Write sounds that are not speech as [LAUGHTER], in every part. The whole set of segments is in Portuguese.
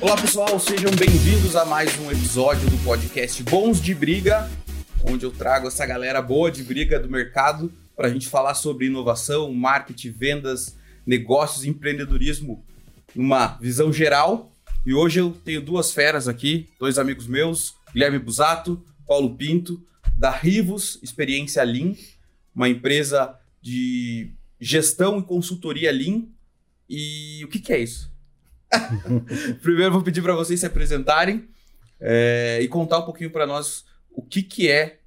Olá pessoal, sejam bem-vindos a mais um episódio do podcast Bons de Briga, onde eu trago essa galera boa de briga do mercado para a gente falar sobre inovação, marketing, vendas, negócios empreendedorismo numa visão geral. E hoje eu tenho duas feras aqui, dois amigos meus, Guilherme Busato, Paulo Pinto, da Rivos Experiência Lean, uma empresa de gestão e consultoria Lean. E o que, que é isso? [LAUGHS] Primeiro vou pedir para vocês se apresentarem é, e contar um pouquinho para nós o que, que é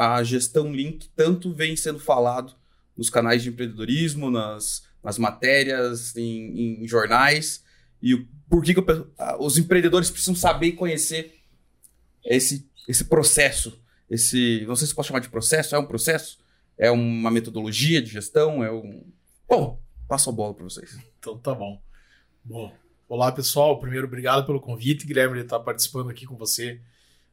a gestão Lean que tanto vem sendo falado nos canais de empreendedorismo, nas, nas matérias, em, em jornais, e por que, que eu, os empreendedores precisam saber e conhecer esse, esse processo. Esse, não sei se pode chamar de processo, é um processo? É uma metodologia de gestão? É um. Bom, passo a bola para vocês. Então tá bom. Bom, Olá, pessoal. Primeiro, obrigado pelo convite, Guilherme, de estar participando aqui com você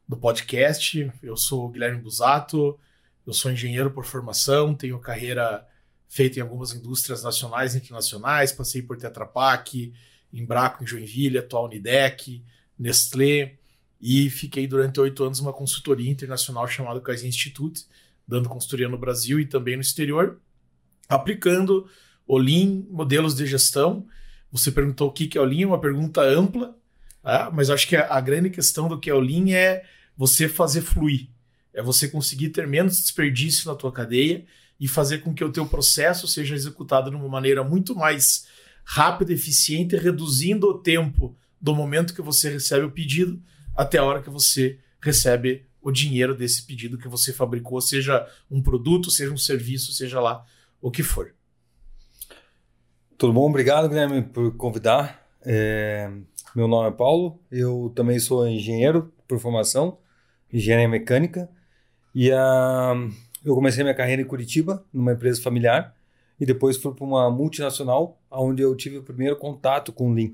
do podcast. Eu sou Guilherme Busato, eu sou engenheiro por formação, tenho carreira feita em algumas indústrias nacionais e internacionais, passei por Tetra Pak, Embraco em Joinville, atual Unidec, Nestlé, e fiquei durante oito anos numa consultoria internacional chamada Kaizen Institute, dando consultoria no Brasil e também no exterior, aplicando o Lean, modelos de gestão, você perguntou o que é o Lean, uma pergunta ampla, tá? mas acho que a, grande questão do que é o Lean é você fazer fluir. É você conseguir ter menos desperdício na tua cadeia e fazer com que o teu processo seja executado de uma maneira muito mais rápida, eficiente, reduzindo o tempo do momento que você recebe o pedido até a hora que você recebe o dinheiro desse pedido que você fabricou, seja um produto, seja um serviço, seja lá o que for. Tudo bom? Obrigado, Guilherme, por convidar. É... Meu nome é Paulo, eu também sou engenheiro por formação, engenharia mecânica, e uh, eu comecei minha carreira em Curitiba, numa empresa familiar, e depois fui para uma multinacional, onde eu tive o primeiro contato com o Lean.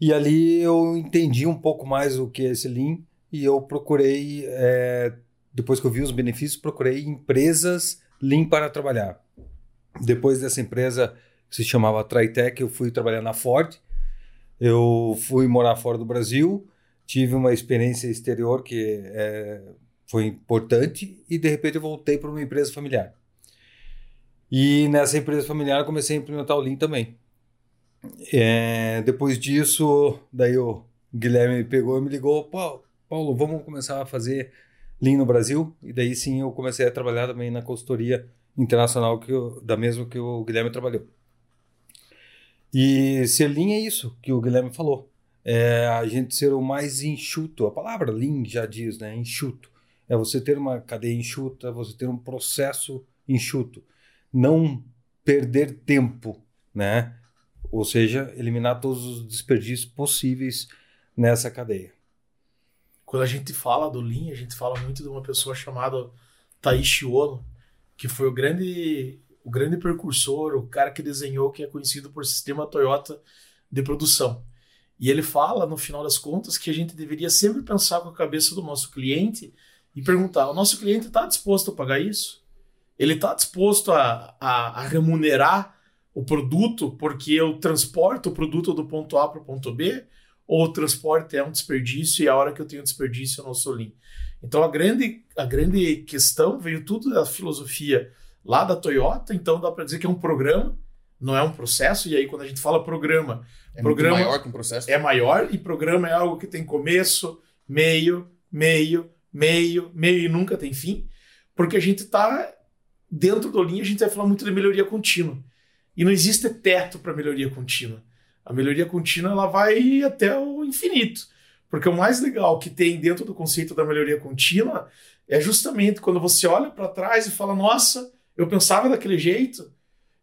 E ali eu entendi um pouco mais o que é esse Lean, e eu procurei, é... depois que eu vi os benefícios, procurei empresas Lean para trabalhar. Depois dessa empresa que se chamava Tritec, eu fui trabalhar na Ford. Eu fui morar fora do Brasil, tive uma experiência exterior que é, foi importante e de repente eu voltei para uma empresa familiar. E nessa empresa familiar eu comecei a implementar o Lean também. É, depois disso, daí o Guilherme me pegou e me ligou, Paulo, vamos começar a fazer Lean no Brasil? E daí sim eu comecei a trabalhar também na consultoria internacional que eu, da mesma que o Guilherme trabalhou. E ser lean é isso que o Guilherme falou. É a gente ser o mais enxuto. A palavra lean já diz, né? Enxuto. É você ter uma cadeia enxuta, você ter um processo enxuto. Não perder tempo, né? Ou seja, eliminar todos os desperdícios possíveis nessa cadeia. Quando a gente fala do Lean, a gente fala muito de uma pessoa chamada Taishi Ono, que foi o grande o grande precursor, o cara que desenhou, que é conhecido por sistema Toyota de produção. E ele fala, no final das contas, que a gente deveria sempre pensar com a cabeça do nosso cliente e perguntar: o nosso cliente está disposto a pagar isso? Ele está disposto a, a, a, remunerar o produto porque eu transporto o produto do ponto A para o ponto B? Ou o transporte é um desperdício e a hora que eu tenho desperdício eu não sou lean? Então a grande, a grande questão veio tudo da filosofia lá da Toyota, então dá para dizer que é um programa, não é um processo. E aí, quando a gente fala programa, é programa maior que um processo. É maior e programa é algo que tem começo, meio, meio, meio, meio e nunca tem fim, porque a gente está dentro do linha, a gente vai falar muito de melhoria contínua. E não existe teto para melhoria contínua. A melhoria contínua ela vai até o infinito. Porque o mais legal que tem dentro do conceito da melhoria contínua é justamente quando você olha para trás e fala: nossa, eu pensava daquele jeito.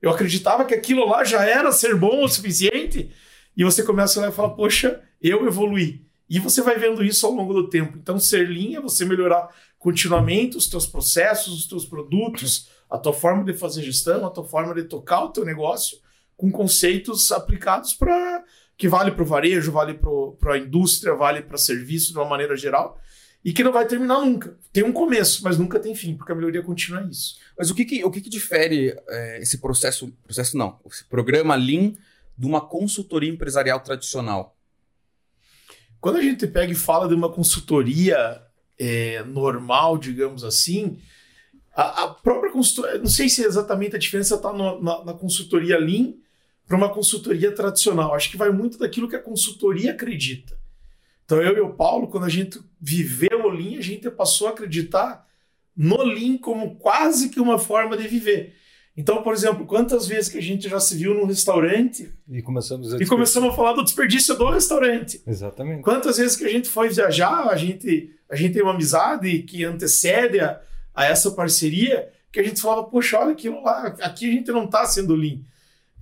Eu acreditava que aquilo lá já era ser bom o suficiente. E você começa a olhar e fala, poxa, eu evoluí. E você vai vendo isso ao longo do tempo. Então, ser Lean é você melhorar continuamente os teus processos, os teus produtos, a tua forma de fazer gestão, a tua forma de tocar o teu negócio com conceitos aplicados para que vale para o varejo, vale para a indústria, vale para serviço de uma maneira geral e que não vai terminar nunca. Tem um começo, mas nunca tem fim, porque a melhoria contínua é isso. Mas o que, que o que, que difere é, esse processo, processo não, esse programa Lean de uma consultoria empresarial tradicional? Quando a gente pega e fala de uma consultoria é, normal, digamos assim, a, a, própria consultoria, não sei se exatamente a diferença está na, na consultoria Lean para uma consultoria tradicional. Acho que vai muito daquilo que a consultoria acredita. Então eu e o Paulo, quando a gente viveu o Lean, a gente passou a acreditar no Lean como quase que uma forma de viver. Então, por exemplo, quantas vezes que a gente já se viu num restaurante e começamos a, e começamos a falar do desperdício do restaurante. Exatamente. Quantas vezes que a gente foi viajar, a gente, a gente tem uma amizade que antecede a, a essa parceria, que a gente falava, poxa, olha aquilo lá, aqui a gente não está sendo lean.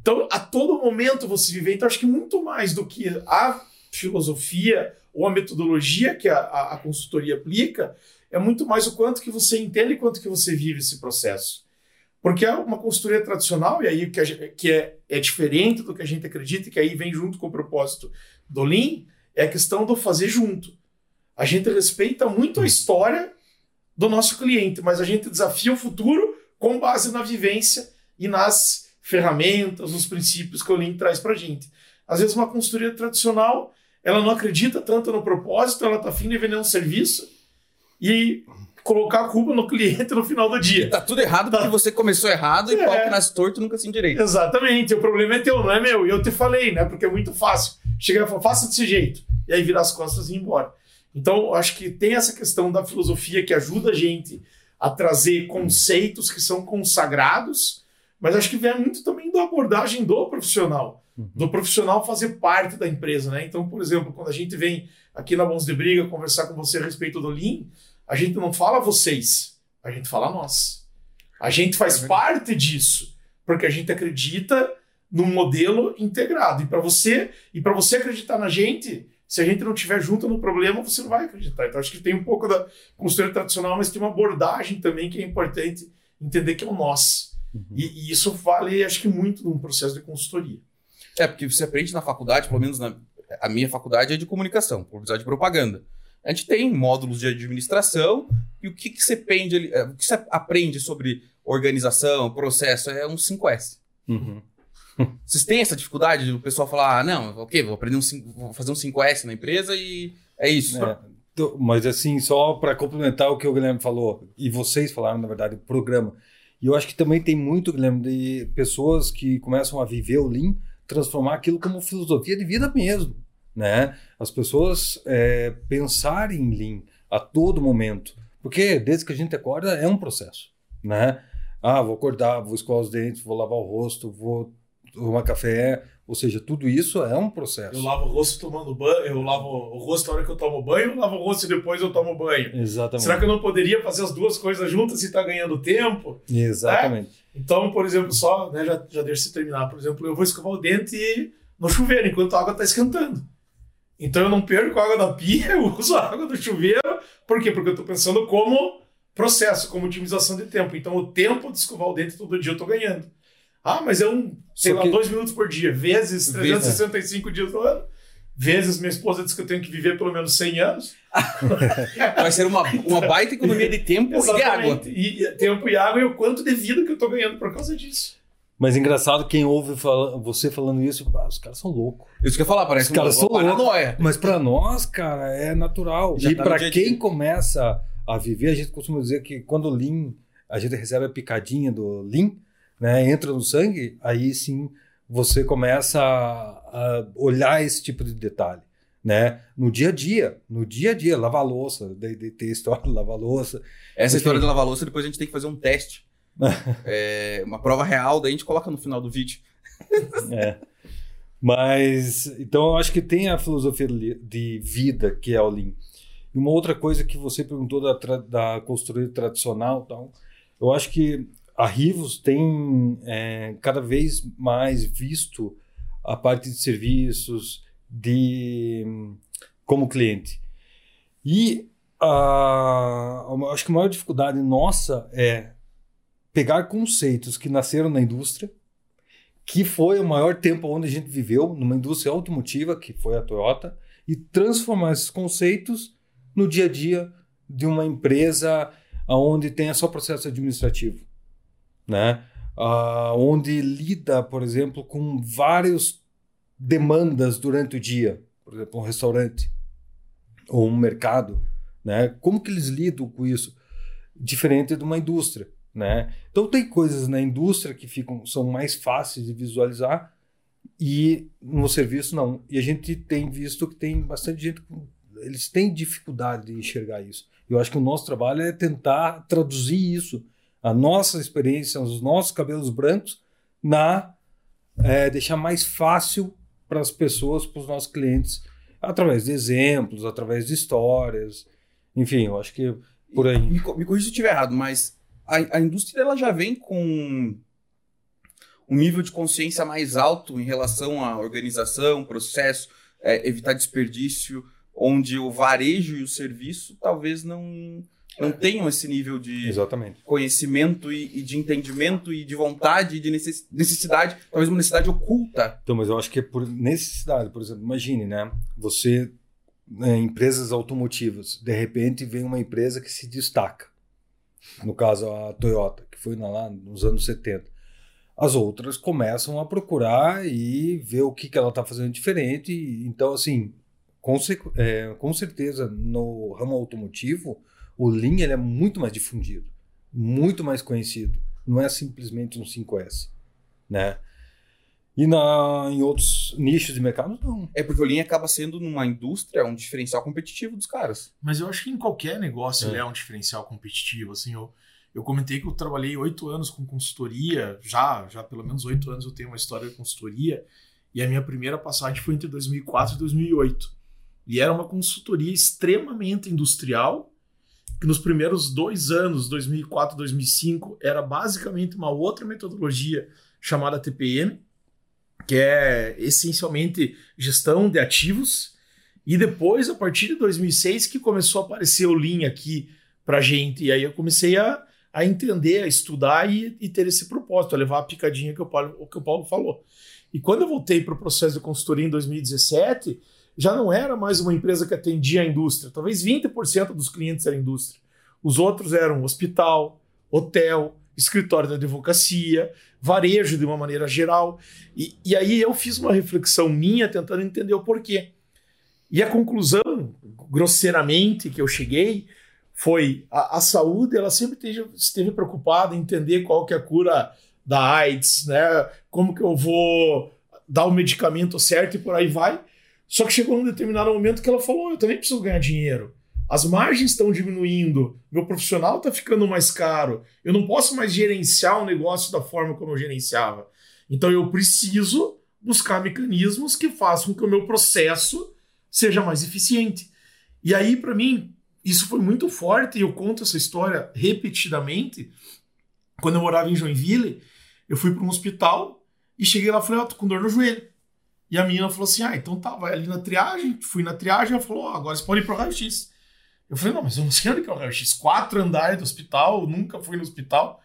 Então, a todo momento você vive. Então, acho que muito mais do que a filosofia ou a metodologia que a, a, a consultoria aplica, é muito mais o quanto que você entende e quanto que você vive esse processo. Porque é uma consultoria tradicional, e aí que, que é, é diferente do que a gente acredita, e que aí vem junto com o propósito do Lean, é a questão do fazer junto. A gente respeita muito a história do nosso cliente, mas a gente desafia o futuro com base na vivência e nas ferramentas, nos princípios que o Lean traz para a gente. Às vezes, uma consultoria tradicional ela não acredita tanto no propósito, ela está afim de vender um serviço e colocar a culpa no cliente no final do dia. E tá tudo errado Tá. porque você começou errado e É. pau que nasce torto nunca se endireita. Exatamente, o problema é teu, não é meu. E eu te falei, né? Porque é muito fácil. Chegar e falar, faça desse jeito. E aí virar as costas e ir embora. Então, acho que tem essa questão da filosofia que ajuda a gente a trazer conceitos que são consagrados, mas acho que vem muito também da abordagem do profissional. Do profissional fazer parte da empresa, né? Então, por exemplo, quando a gente vem aqui na Bons de Briga conversar com você a respeito do Lean, a gente não fala vocês, a gente fala nós. A gente faz É parte disso, porque a gente acredita num modelo integrado. E para você, e para você acreditar na gente, se a gente não estiver junto no problema, você não vai acreditar. Então acho que tem um pouco da consultoria tradicional, mas tem uma abordagem também que é importante entender que é o nós. E, e isso vale, acho que muito num processo de consultoria. É, porque você aprende na faculdade, pelo menos na a minha faculdade é de comunicação, publicidade e propaganda. A gente tem módulos de administração e o que, que você é, o que você aprende sobre organização, processo, é um 5S. Uhum. [LAUGHS] Vocês têm essa dificuldade do pessoal falar, ah, não, ok, vou aprender um, cin- vou fazer um 5S na empresa e é isso. É, mas assim, só para complementar o que o Guilherme falou, e vocês falaram, na verdade, o programa. E eu acho que também tem muito, Guilherme, de pessoas que começam a viver o Lean, transformar aquilo como filosofia de vida mesmo. Né? As pessoas é, pensarem em Lean a todo momento. Porque desde que a gente acorda é um processo. Né? Ah, vou acordar, vou escovar os dentes, vou lavar o rosto, vou tomar café. Ou seja, tudo isso é um processo. Eu lavo o rosto tomando banho, eu lavo o rosto na hora que eu tomo banho, eu lavo o rosto e depois eu tomo banho. Exatamente. Será que eu não poderia fazer as duas coisas juntas e tá ganhando tempo? Exatamente. Então, por exemplo, só, né, já, já deixa terminar. Por exemplo, eu vou escovar o dente no chuveiro enquanto a água está esquentando. Então eu não perco a água da pia, [LAUGHS] eu uso a água do chuveiro. Por quê? Porque eu estou pensando como processo, como otimização de tempo. Então o tempo de escovar o dente todo dia eu estou ganhando. Ah, mas é um, sei Só lá, que- dois minutos por dia, vezes 365 dias do ano. Vezes minha esposa diz que eu tenho que viver pelo menos 100 anos. [LAUGHS] Vai ser uma, uma baita economia de tempo e água. E, e tempo e água e o quanto de vida que eu estou ganhando por causa disso. Mas engraçado, quem ouve fala- você falando isso, pá, os caras são loucos. Isso que eu ia falar, parece Os caras são loucos. paranoia. Mas para nós, cara, é natural. Já e tá para quem dia. começa a viver, a gente costuma dizer que quando o Lean, a gente recebe a picadinha do Lean, né, entra no sangue, aí sim você começa a, a olhar esse tipo de detalhe. Né? No dia a dia, no dia a dia, lavar louça, de, de ter história de lavar louça. Essa Enfim. história de lavar louça, depois a gente tem que fazer um teste. [LAUGHS] É, uma prova real, daí a gente coloca no final do vídeo. É. Mas, então eu acho que tem a filosofia de vida que é o Lean. E uma outra coisa que você perguntou da, da consultoria tradicional, tal, eu acho que a Rivos tem é, cada vez mais visto a parte de serviços, de como cliente. E uh, acho que a maior dificuldade nossa é pegar conceitos que nasceram na indústria, que foi o maior tempo onde a gente viveu, numa indústria automotiva, que foi a Toyota, e transformar esses conceitos no dia a dia de uma empresa onde tem só processo administrativo, né? Uh, onde lida, por exemplo, com várias demandas durante o dia, por exemplo, um restaurante ou um mercado, né? Como que eles lidam com isso? Diferente de uma indústria, né? Então tem coisas na indústria que ficam são mais fáceis de visualizar e no serviço não. E a gente tem visto que tem bastante gente eles têm dificuldade de enxergar isso. Eu acho que o nosso trabalho é tentar traduzir isso, a nossa experiência, os nossos cabelos brancos, na é, deixar mais fácil para as pessoas, para os nossos clientes, através de exemplos, através de histórias, enfim, eu acho que por aí. Me, me corrija se eu estiver errado, mas a, a indústria ela já vem com um nível de consciência mais alto em relação à organização, processo, é, evitar desperdício onde o varejo e o serviço talvez não não tenham esse nível de Exatamente. conhecimento e, e, de entendimento e de vontade e de necessidade, talvez uma necessidade oculta. Então, mas eu acho que é por necessidade, por exemplo, imagine, né? Você, né, empresas automotivas, de repente vem uma empresa que se destaca. No caso, a Toyota, que foi lá nos anos 70. As outras começam a procurar e ver o que, que ela está fazendo diferente. Então, assim, com, é, com certeza, no ramo automotivo, o Lean ele é muito mais difundido, muito mais conhecido. Não é simplesmente um 5S, né? E na, em outros nichos de mercado, não. É porque o Lean acaba sendo numa indústria um diferencial competitivo dos caras. Mas eu acho que em qualquer negócio é. ele é um diferencial competitivo. Assim, eu, eu comentei que eu trabalhei oito anos com consultoria, já, já pelo menos oito anos eu tenho uma história de consultoria, e a minha primeira passagem foi entre 2004 e 2008. E era uma consultoria extremamente industrial, que nos primeiros dois anos, 2004, 2005, era basicamente uma outra metodologia chamada TPM, que é essencialmente gestão de ativos. E depois, a partir de 2006, que começou a aparecer o Lean aqui para gente. E aí eu comecei a, a entender, a estudar e, e ter esse propósito, a levar a picadinha que o Paulo, que o Paulo falou. E quando eu voltei para o processo de consultoria em 2017, já não era mais uma empresa que atendia a indústria. Talvez 20% dos clientes eram indústria. Os outros eram hospital, hotel, escritório da advocacia, varejo de uma maneira geral. E, e aí eu fiz uma reflexão minha tentando entender o porquê. E a conclusão, grosseiramente, que eu cheguei foi a, a saúde, ela sempre esteve, esteve preocupada em entender qual que é a cura da AIDS, né? Como que eu vou dar o medicamento certo e por aí vai. Só que chegou num determinado momento que ela falou: eu também preciso ganhar dinheiro. As margens estão diminuindo, meu profissional está ficando mais caro, eu não posso mais gerenciar o negócio da forma como eu gerenciava. Então eu preciso buscar mecanismos que façam com que o meu processo seja mais eficiente. E aí, para mim, isso foi muito forte, e eu conto essa história repetidamente. Quando eu morava em Joinville, eu fui para um hospital e cheguei lá e falei: Ó, oh, tô com dor no joelho. E a menina falou assim: ah, então tá, vai ali na triagem. Fui na triagem, ela falou: oh, agora você pode ir pro raio-x. Eu falei: não, mas eu não sei onde que é o raio-x. Quatro andares do hospital, nunca fui no hospital.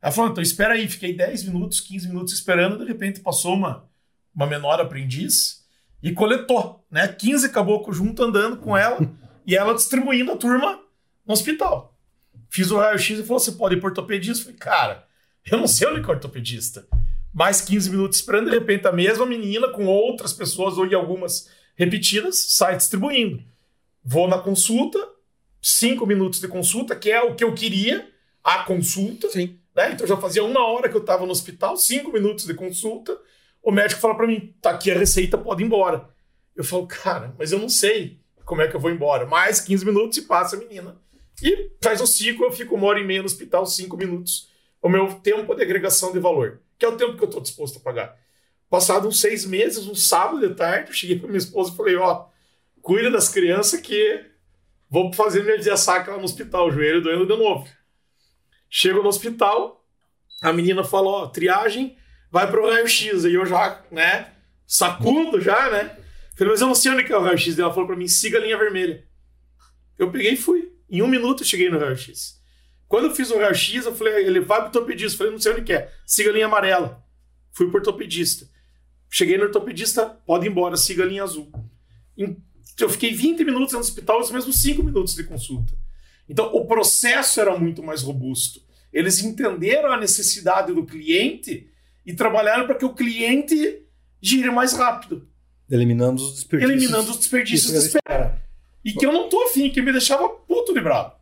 Ela falou: então espera aí. Fiquei 10 minutos, 15 minutos esperando. De repente passou uma, uma menor aprendiz e coletou, né? 15 caboclos junto andando com ela e ela distribuindo a turma no hospital. Fiz o raio-x e falou: você pode ir pro ortopedista? Eu falei: cara, eu não sei onde que é ortopedista mais 15 minutos esperando, de repente a mesma menina com outras pessoas, ou algumas repetidas, sai distribuindo. Vou na consulta, cinco minutos de consulta, que é o que eu queria, a consulta. Sim. Né? Então já fazia uma hora que eu estava no hospital, cinco minutos de consulta. O médico fala para mim: tá aqui a receita, pode ir embora. Eu falo, cara, mas eu não sei como é que eu vou embora. Mais 15 minutos e passa a menina. E faz o ciclo, eu fico uma hora e meia no hospital, cinco minutos. O meu tempo de agregação de valor que é o tempo que eu estou disposto a pagar. Passado uns seis meses, um sábado de tarde, eu cheguei para minha esposa e falei: Ó, cuida das crianças que vou fazer minha saca lá no hospital, o joelho doendo de novo. Chego no hospital, a menina falou: Ó, triagem, vai pro raio-x. Aí eu já, né, sacudo já, né? Falei, mas eu não sei onde que é o raio-x. Ela falou pra mim, siga a linha vermelha. Eu peguei e fui. Em um minuto eu cheguei no raio-x. Quando eu fiz o raio-x, eu falei, ele vai pro ortopedista. Falei, não sei onde que é. Siga a linha amarela. Fui pro ortopedista. Cheguei no ortopedista, pode ir embora, siga a linha azul. Eu fiquei 20 minutos no hospital, os mesmos 5 minutos de consulta. Então, o processo era muito mais robusto. Eles entenderam a necessidade do cliente e trabalharam para que o cliente gire mais rápido. Eliminando os desperdícios. Eliminando os desperdícios de espera. E que eu não tô afim, que me deixava puto de bravo.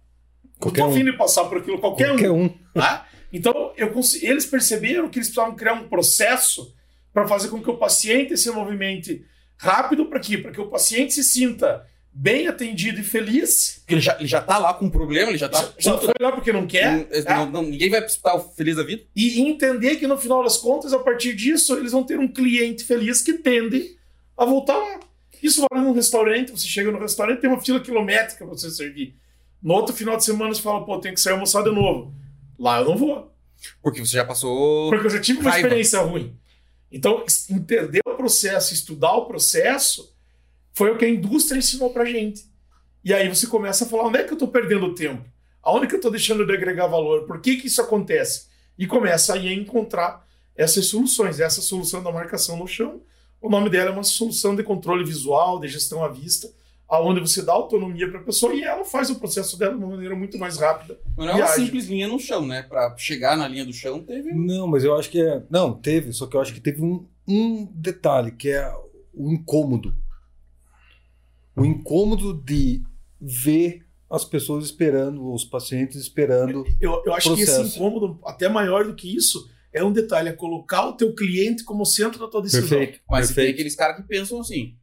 Qualquer não tô um. afim de passar por aquilo, qualquer, qualquer um. um. Tá? Então, eu eles perceberam que eles precisavam criar um processo para fazer com que o paciente se movimente rápido para quê? Para que o paciente se sinta bem atendido e feliz. Porque ele já, ele já tá lá com um problema, ele já tá. Já, já foi lá porque não quer. Não, não, ninguém vai estar feliz da vida. E entender que no final das contas, a partir disso, eles vão ter um cliente feliz que tende a voltar lá. Isso vale num restaurante, você chega no restaurante, tem uma fila quilométrica para você servir. No outro final de semana você fala, pô, tem que sair almoçar de novo. Lá eu não vou. Porque você já passou. Porque eu já tive uma raiva. experiência ruim. Então, entender processo, estudar o processo, foi o que a indústria ensinou pra gente. E aí você começa a falar: onde é que eu estou perdendo tempo? Aonde que eu estou deixando de agregar valor? Por que, que isso acontece? E começa aí a encontrar essas soluções. Essa solução da marcação no chão, o nome dela é uma solução de controle visual, de gestão à vista, aonde você dá autonomia para a pessoa e ela faz o processo dela de uma maneira muito mais rápida. Mas não é uma ágil. simples linha no chão, né? Para chegar na linha do chão teve. Não, mas eu acho que é. Não, teve, só que eu acho que teve um, um detalhe, que é o incômodo. O incômodo de ver as pessoas esperando, os pacientes esperando. Eu, eu acho processo. que esse incômodo, até maior do que isso, é um detalhe, é colocar o teu cliente como centro da tua decisão. Perfeito. Mas Perfeito. tem aqueles caras que pensam assim.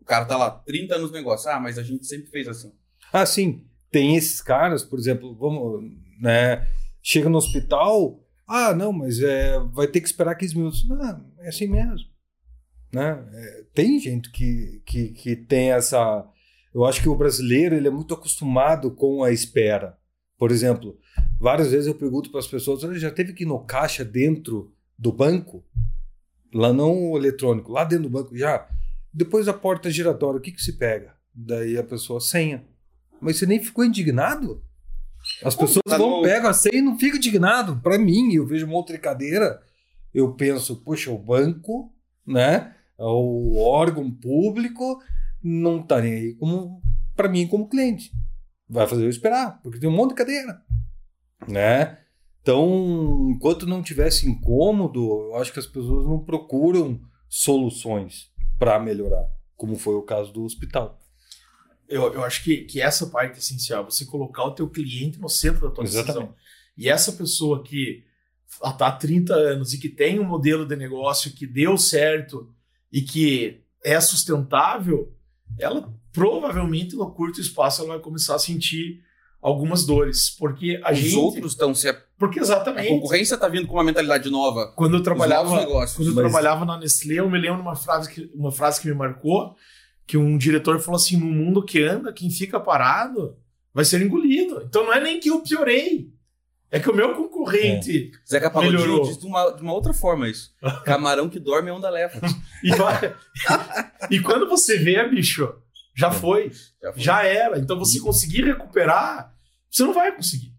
O cara tá lá 30 anos no negócio. Ah, mas a gente sempre fez assim. Ah, sim. Tem esses caras, por exemplo, vamos, né? Chega no hospital, ah, não, mas é, vai ter que esperar 15 minutos. Não, é assim mesmo. Né? É, tem gente que, que, que tem essa. Eu acho que o brasileiro ele é muito acostumado com a espera. Por exemplo, várias vezes eu pergunto para as pessoas: já teve que ir no caixa dentro do banco? Lá não o eletrônico, lá dentro do banco já. Depois da porta giratória, o que, que se pega? Daí a pessoa senha. Mas você nem ficou indignado? As pessoas tá vão, no... pegam a senha e não ficam indignados. Para mim, eu vejo uma outra cadeira, eu penso, poxa, o banco, né? O órgão público não tá nem aí como para mim como cliente. Vai fazer eu esperar, porque tem um monte de cadeira, né? Então, enquanto não tivesse incômodo, eu acho que as pessoas não procuram soluções para melhorar, como foi o caso do hospital. Eu, eu acho que, que essa parte é essencial, você colocar o teu cliente no centro da tua Exatamente. decisão. E essa pessoa que está há 30 anos e que tem um modelo de negócio que deu certo e que é sustentável, ela provavelmente no curto espaço ela vai começar a sentir algumas dores, porque a Os gente... outros estão se porque exatamente a concorrência está vindo com uma mentalidade nova. Quando eu trabalhava, quando eu mas... trabalhava na Nestlé, eu me lembro de uma frase que uma frase que me marcou, que um diretor falou assim: no mundo que anda, quem fica parado vai ser engolido. Então não é nem que eu piorei. É que o meu concorrente. É. Zeca Pagodinho diz de uma, de uma outra forma isso. [LAUGHS] Camarão que dorme é onda leva. e, [LAUGHS] e quando você vê, bicho, já foi, já foi. Já era. Então você conseguir recuperar, você não vai conseguir.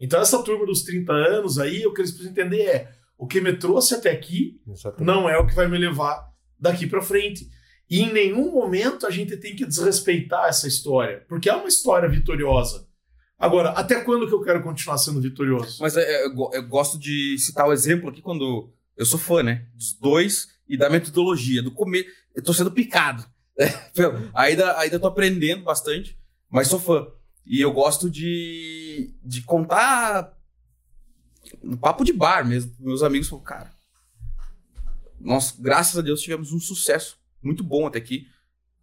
Então essa turma dos 30 anos aí, o que eles precisam entender é o que me trouxe até aqui Exatamente. não é o que vai me levar daqui para frente. E em nenhum momento a gente tem que desrespeitar essa história, porque é uma história vitoriosa. Agora, até quando que eu quero continuar sendo vitorioso? Mas é, eu, eu gosto de citar o exemplo aqui quando eu sou fã, né? Dos dois e da metodologia, do comer. Eu tô sendo picado. [LAUGHS] Né? ainda, ainda tô aprendendo bastante, mas sou fã. E eu gosto de, de contar no papo de bar mesmo. Meus amigos falam, cara, nós, graças a Deus, tivemos um sucesso muito bom até aqui.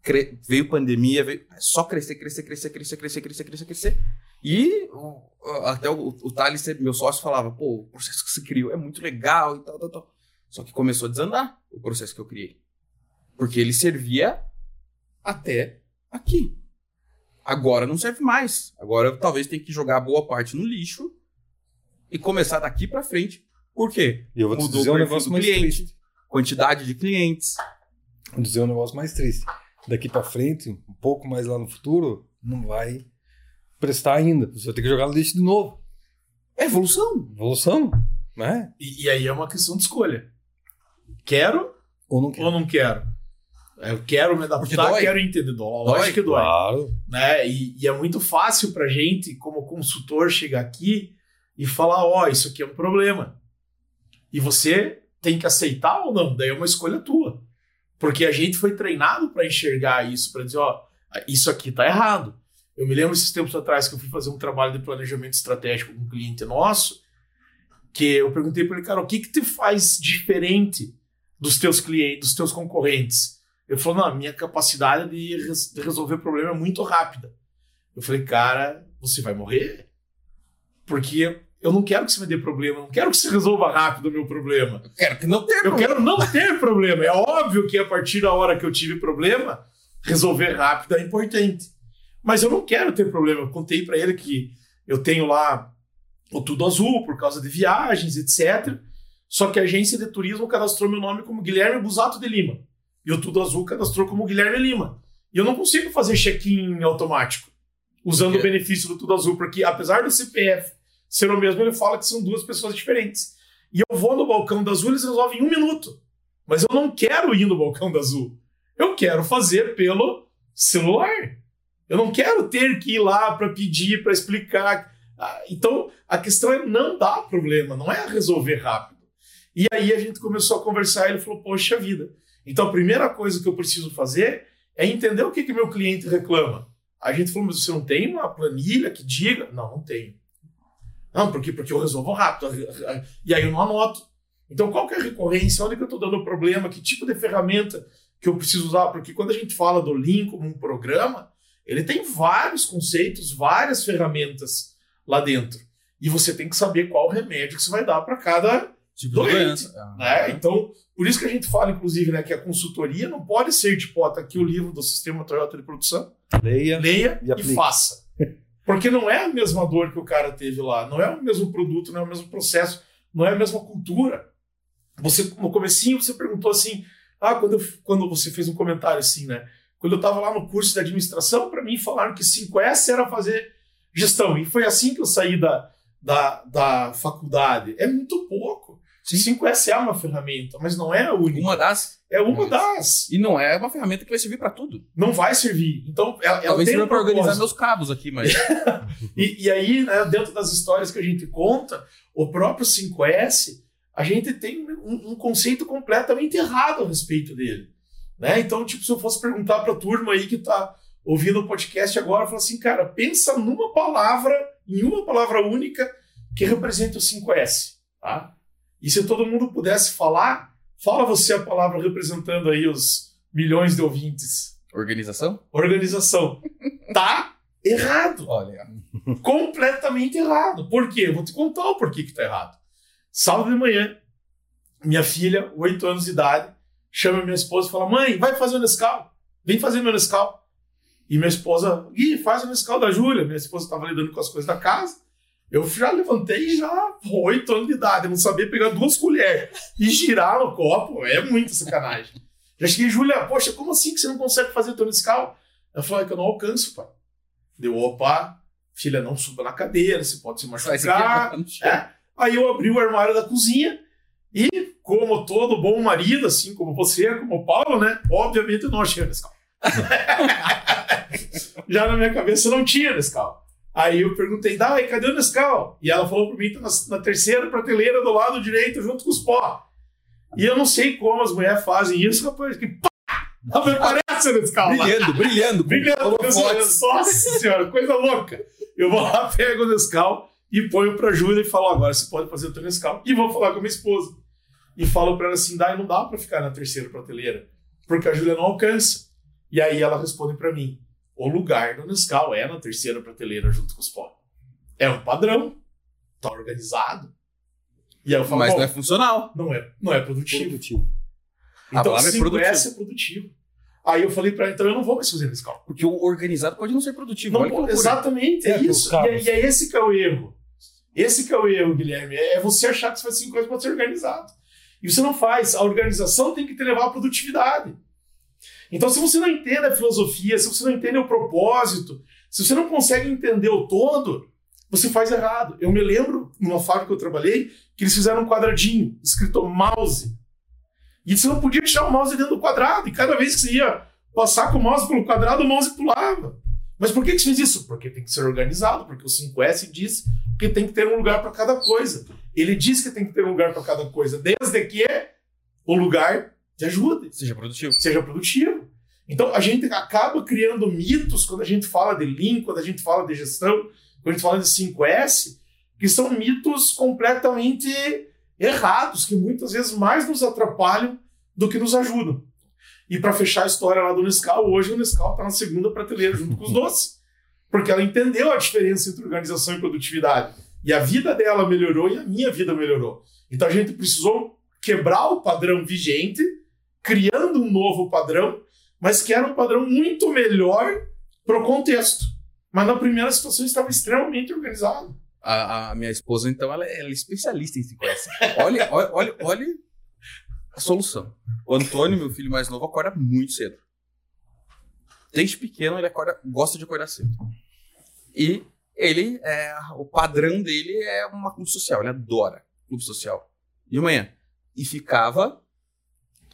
Cre veio pandemia, veio só crescer, crescer, crescer, crescer, crescer, crescer, crescer, crescer. E até o, o Thales, meu sócio, falava: pô, o processo que você criou é muito legal e tal, tal, tal. Só que começou a desandar o processo que eu criei. Porque ele servia até aqui. Agora não serve mais. Agora talvez tenha que jogar boa parte no lixo e começar daqui para frente. Por quê? E eu vou te Mudou dizer um negócio mais cliente, triste. quantidade de clientes, dizer um negócio mais triste. daqui para frente, um pouco mais lá no futuro, não vai prestar ainda. Você vai ter que jogar no lixo de novo. É evolução. Evolução, né? E, e aí é uma questão de escolha. Quero Ou não quer. ou não quero? Eu quero me adaptar, quero entender. Dói, Dói, lógico que dói. Claro. né? E, e é muito fácil pra gente, como consultor, chegar aqui e falar: ó, isso aqui é um problema. E você tem que aceitar ou não, daí é uma escolha tua. Porque a gente foi treinado para enxergar isso, para dizer: ó, isso aqui tá errado. Eu me lembro esses tempos atrás que eu fui fazer um trabalho de planejamento estratégico com um cliente nosso, que eu perguntei para ele, cara, o que que te faz diferente dos teus clientes, dos teus concorrentes? Ele falou, não, a minha capacidade de, res- de resolver problema é muito rápida. Eu falei, cara, você vai morrer? Porque eu não quero que você me dê problema, eu não quero que você resolva rápido o meu problema. Eu quero que não tenha Eu problema. quero não ter problema. É óbvio que a partir da hora que eu tive problema, resolver rápido é importante. Mas eu não quero ter problema. Eu contei para ele que eu tenho lá o Tudo Azul por causa de viagens, etc. Só que a agência de turismo cadastrou meu nome como Guilherme Busato de Lima. E o Tudo Azul cadastrou como Guilherme Lima. E eu não consigo fazer check-in automático usando o benefício do Tudo Azul, porque apesar do CPF ser o mesmo, ele fala que são duas pessoas diferentes. E eu vou no balcão da Azul, eles resolvem em um minuto. Mas eu não quero ir no balcão da Azul. Eu quero fazer pelo celular. Eu não quero ter que ir lá para pedir, para explicar. Ah, Então, a questão é não dar problema, não é resolver rápido. E aí a gente começou a conversar e ele falou: Poxa vida. Então, a primeira coisa que eu preciso fazer é entender o que, que meu cliente reclama. A gente falou: Mas você não tem uma planilha que diga? Não, não tenho. Não, porque, porque eu resolvo rápido. E aí eu não anoto. Então, qual que é a recorrência? Onde que eu estou dando problema? Que tipo de ferramenta que eu preciso usar? Porque quando a gente fala do Lean como um programa, ele tem vários conceitos, várias ferramentas lá dentro. E você tem que saber qual remédio que você vai dar para cada. Tipo Doente, de doença. Né? Então, por isso que a gente fala, inclusive, né, que a consultoria não pode ser tipo, ó, tá aqui o livro do Sistema Toyota de Produção, Leia. leia E e, faça. Porque não é a mesma dor que o cara teve lá, não é o mesmo produto, não é o mesmo processo, não é a mesma cultura. Você no comecinho você perguntou assim, ah, quando, eu- quando você fez um comentário assim, né? Quando eu estava lá no curso de administração, para mim falaram que 5S era fazer gestão. E foi assim que eu saí da, da, da faculdade. É muito pouco. Sim. 5S é uma ferramenta, mas não é a única. Uma das. É uma Isso. das. E não é uma ferramenta que vai servir pra tudo. Não vai servir. Então, ela, ela Talvez sirva um pra organizar meus cabos aqui, mas. [LAUGHS] E, e aí, né, dentro das histórias que a gente conta, o próprio 5S, a gente tem um, um conceito completamente errado a respeito dele. Né? Então, tipo, se eu fosse perguntar para a turma aí que está ouvindo o podcast agora, falar assim, cara, pensa numa palavra, em uma palavra única que representa o 5S. Tá? E se todo mundo pudesse falar, fala você a palavra representando aí os milhões de ouvintes. Organização? Organização. Tá errado Olha. completamente errado. Por quê? Eu vou te contar o porquê que tá errado. Sábado de manhã, minha filha, 8 anos de idade, chama minha esposa e fala: Mãe, vai fazer o Nescau. Vem fazer meu Nescau. E minha esposa, Gui, faz o Nescau da Júlia. Minha esposa estava lidando com as coisas da casa. Eu já levantei já 8 anos de idade, eu não sabia pegar duas colheres e girar no copo. É muito sacanagem. Já cheguei, Júlia, poxa, como assim que você não consegue fazer o teu Nescau? Ela falou, é que eu não alcanço, pai. Deu, opa, filha, não suba na cadeira, você pode se machucar. aqui. É. Aí eu abri o armário da cozinha e, como todo bom marido, assim como você, como o Paulo, né? Obviamente eu não achei o Nescau. [LAUGHS] Já na minha cabeça não tinha Nescau. Aí eu perguntei, Dai, cadê o Nescau? E ela falou pra mim, tá na, na terceira prateleira do lado direito, junto com os pó. E eu não sei como as mulheres fazem isso, rapaz, que pá! Não me parece o Nescau. Brilhando, brilhando. Brilhando. Nossa senhora, coisa louca. Eu vou lá, [LAUGHS] pego o Nescau e ponho pra Júlia e falo: agora você pode fazer o teu Nescau. E vou falar com a minha esposa. E falo pra ela assim: Dai, não dá pra ficar na terceira prateleira, porque a Júlia não alcança. E aí ela responde pra mim: o lugar do Nescau é na terceira prateleira junto com os pó. É um padrão, tá organizado. E aí eu falo: Mas "Bom, não é funcional. não é, não é produtivo. Produtivo. A Então, palavra é 5S produtivo. é produtivo. Aí eu falei pra ela: então eu não vou mais fazer Nescau. Porque o organizado pode não ser produtivo. Não, exatamente, é, É, isso. E é, e é esse que é o erro. Esse que é o erro, Guilherme. É é você achar que você faz cinco coisas para ser organizado. E você não faz. A organização tem que te levar à produtividade. Então, se você não entende a filosofia, se você não entende o propósito, se você não consegue entender o todo, você faz errado. Eu me lembro, numa fábrica que eu trabalhei, que eles fizeram um quadradinho, escrito mouse. E você não podia deixar o mouse dentro do quadrado. E cada vez que você ia passar com o mouse pelo quadrado, o mouse pulava. Mas por que, que você fez isso? Porque tem que ser organizado, porque o 5S diz que tem que ter um lugar para cada coisa. Ele diz que tem que ter um lugar para cada coisa, desde que o lugar te ajude. Seja produtivo. Seja produtivo. Então a gente acaba criando mitos quando a gente fala de Lean, quando a gente fala de gestão, quando a gente fala de 5S, que são mitos completamente errados, que muitas vezes mais nos atrapalham do que nos ajudam. E para fechar a história lá do Nescau, hoje o Nescau está na segunda prateleira junto com os doces, porque ela entendeu a diferença entre organização e produtividade. E a vida dela melhorou e a minha vida melhorou. Então a gente precisou quebrar o padrão vigente, criando um novo padrão, mas que era um padrão muito melhor para o contexto. Mas na primeira situação estava extremamente organizado. A, a, minha esposa, então, ela, ela é especialista em 5S. Olha, olha, olha, olha a solução. O Antônio, meu filho mais novo, acorda muito cedo. Desde pequeno, ele acorda, gosta de acordar cedo. E ele, é, o padrão dele é uma clube social. Ele adora clube social. De manhã. E ficava...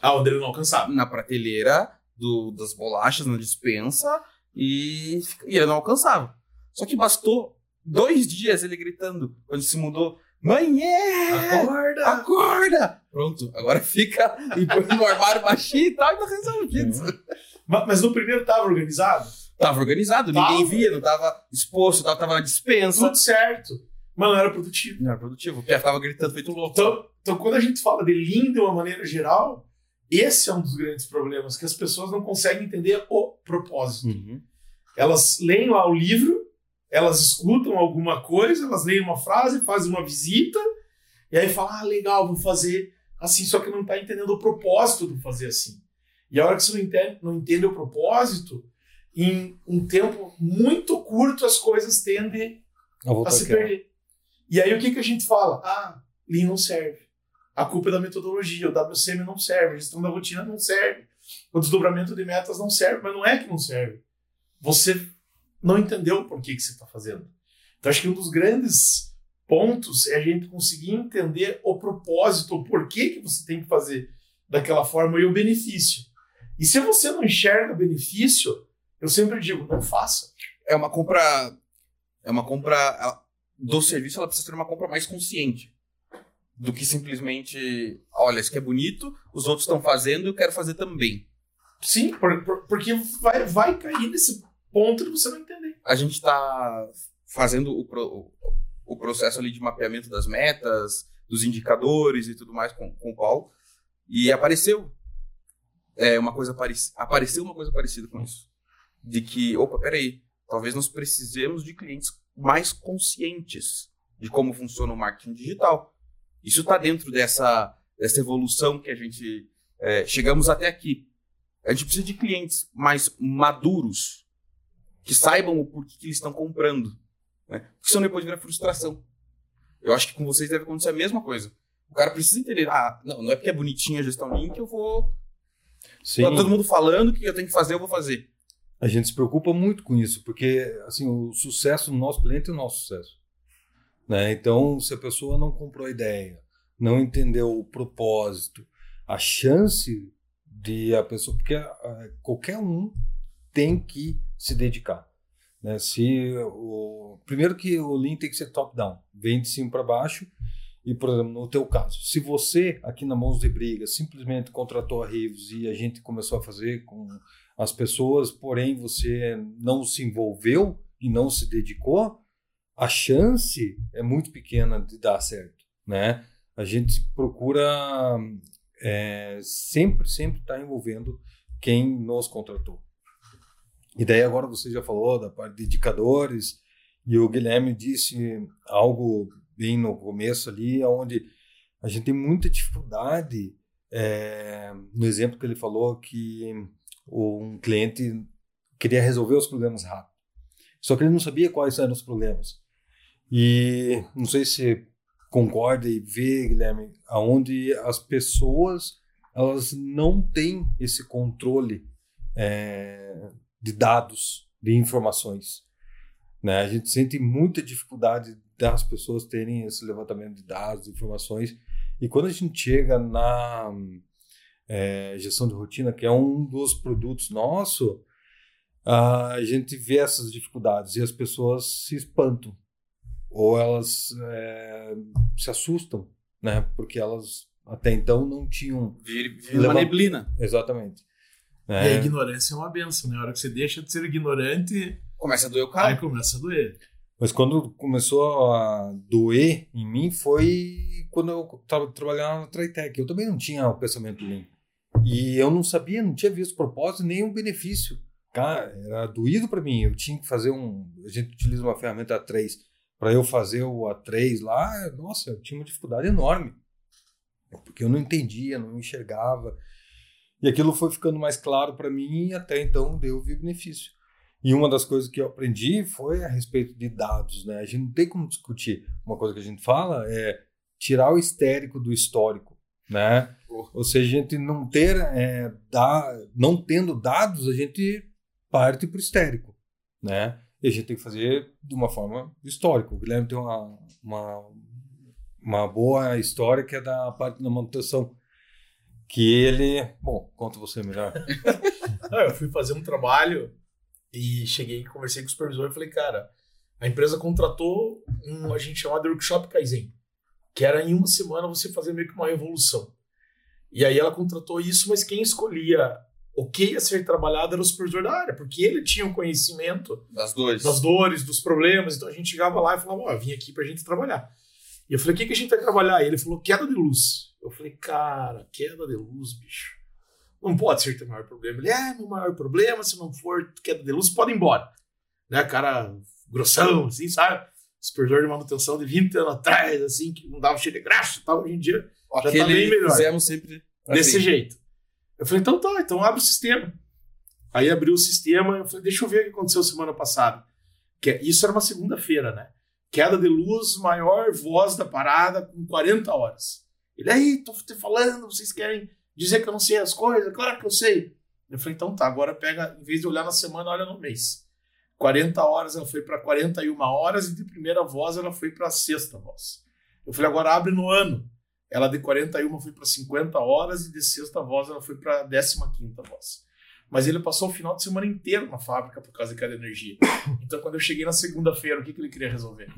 Aonde ele não alcançava. Na prateleira do, das bolachas, na dispensa. E, e ele não alcançava. Só que bastou dois dias ele gritando, quando se mudou. Mãe, é! Acorda! Acorda! Pronto, agora fica e põe no armário baixinho e tal, e tá resolvido. Mas no primeiro estava organizado? Tava organizado, tava. ninguém via, não tava exposto, tava, tava na dispensa. Tudo certo. Mas não era produtivo. Não era produtivo, porque tava gritando feito louco. Então, então, quando a gente fala de Lean de uma maneira geral, esse é um dos grandes problemas, que as pessoas não conseguem entender o propósito. Uhum. Elas leem lá o livro, elas escutam alguma coisa, elas leem uma frase, fazem uma visita, e aí falam, ah, legal, vou fazer assim, só que não está entendendo o propósito do fazer assim. E a hora que você não entende, não entende o propósito, em um tempo muito curto as coisas tendem a, se perder. E aí o que, que a gente fala? Ah, Lean não serve. A culpa é da metodologia, o WCM não serve, a gestão da rotina não serve, o desdobramento de metas não serve, mas não é que não serve. Você não entendeu por que, que você está fazendo. Então acho que um dos grandes pontos é a gente conseguir entender o propósito, o porquê que você tem que fazer daquela forma e o benefício. E se você não enxerga benefício, eu sempre digo, não faça. É uma compra. É uma compra do serviço, ela precisa ser uma compra mais consciente. Do que simplesmente, olha, isso aqui é bonito, os outros estão fazendo, eu quero fazer também. Sim, por, por, porque vai, vai cair nesse ponto de você não entender. A gente está fazendo o, o, o, processo ali de mapeamento das metas, dos indicadores e tudo mais com, com o Paulo, e apareceu é, uma coisa apareceu uma coisa parecida com isso de que, opa, peraí, talvez nós precisemos de clientes mais conscientes de como funciona o marketing digital. Isso está dentro dessa, dessa evolução que a gente é, chegamos até aqui. A gente precisa de clientes mais maduros, que saibam o porquê que eles estão comprando. Né? Porque senão depois vira frustração. Eu acho que com vocês deve acontecer a mesma coisa. O cara precisa entender, ah, não, não é porque é bonitinha a gestão Lean que eu vou... Sim. Tá todo mundo falando que eu tenho que fazer, eu vou fazer. A gente se preocupa muito com isso, porque assim, o sucesso do nosso cliente é o nosso sucesso. Né? Então, se a pessoa não comprou a ideia, não entendeu o propósito, a chance de a pessoa. Porque uh, qualquer um tem que se dedicar. Né? Se o, primeiro que o Lean tem que ser top-down, vem de cima para baixo. E, por exemplo, no teu caso, se você aqui na Mãos de Briga simplesmente contratou a Rives e a gente começou a fazer com as pessoas, porém você não se envolveu e não se dedicou, a chance é muito pequena de dar certo, né? A gente procura é, sempre, sempre estar tá envolvendo quem nos contratou. E daí agora você já falou da parte de indicadores e o Guilherme disse algo bem no começo ali, onde a gente tem muita dificuldade é, no exemplo que ele falou que um cliente queria resolver os problemas rápido. Só que ele não sabia quais eram os problemas. E não sei se concorda e vê, Guilherme, aonde as pessoas elas não têm esse controle é, de dados, de informações. Né? A gente sente muita dificuldade das pessoas terem esse levantamento de dados, informações. E quando a gente chega na é, gestão de rotina, que é um dos produtos nosso, a gente vê essas dificuldades e as pessoas se espantam ou elas é, se assustam, né? Porque elas até então não tinham. Vira uma neblina. Exatamente. É. E a ignorância é uma benção, né? A hora que você deixa de ser ignorante. Começa a doer o cara. Aí começa a doer. Mas quando começou a doer em mim foi quando eu estava trabalhando na Tritec. Eu também não tinha o pensamento limpo. E eu não sabia, não tinha visto propósito nem o benefício. Cara, era doído para mim. Eu tinha que fazer um. A gente utiliza uma ferramenta A3. Para eu fazer o A3 lá, nossa, eu tinha uma dificuldade enorme. Porque eu não entendia, não enxergava. E aquilo foi ficando mais claro para mim e até então deu benefício. E uma das coisas que eu aprendi foi a respeito de dados, né? A gente não tem como discutir. Uma coisa que a gente fala é tirar o histérico do histórico, né? Ou seja, a gente não ter, é, da, não tendo dados, a gente parte para o histérico, né? E a gente tem que fazer de uma forma histórica. O Guilherme tem uma, uma, uma boa história que é da parte da manutenção que ele. Bom, conta você melhor. [LAUGHS] eu fui fazer um trabalho e cheguei e conversei com o supervisor e falei, cara, a empresa contratou um a gente chamado Workshop Kaizen, que era em uma semana você fazer meio que uma revolução. E aí ela contratou isso, mas quem escolhia o que ia ser trabalhado era o supervisor da área, porque ele tinha o um conhecimento das dores. das dores, dos problemas. Então a gente chegava lá e falava, ó, oh, vim aqui pra gente trabalhar. E eu falei, o que, que a gente vai trabalhar? E ele falou, queda de luz. Eu falei, cara, queda de luz, bicho. Não pode ser teu maior problema. Ele, é, meu maior problema, se não for queda de luz, pode ir embora. Né, cara grossão, assim, sabe? Supervisor de manutenção de 20 anos atrás, assim, que não dava cheio de graxa e tal. Hoje em dia já tá bem melhor. Fizemos sempre assim. Desse jeito. Eu falei, então tá, então abre o sistema. Aí abriu o sistema, eu falei, deixa eu ver o que aconteceu semana passada. Que é, isso era uma segunda-feira, né? Queda de luz, maior voz da parada, com 40 horas. Ele, aí, tô te falando, vocês querem dizer que eu não sei as coisas? Claro que eu sei. Eu falei, então tá, agora pega, em vez de olhar na semana, olha no mês. 40 horas ela foi para 41 horas e de primeira voz ela foi para sexta voz. Eu falei, agora abre no ano. Ela de 41 foi para 50 horas e de sexta voz ela foi para 15 voz. Mas ele passou o final de semana inteiro na fábrica por causa de queda de energia. [COUGHS] Então, quando eu cheguei na segunda-feira, o que, que ele queria resolver?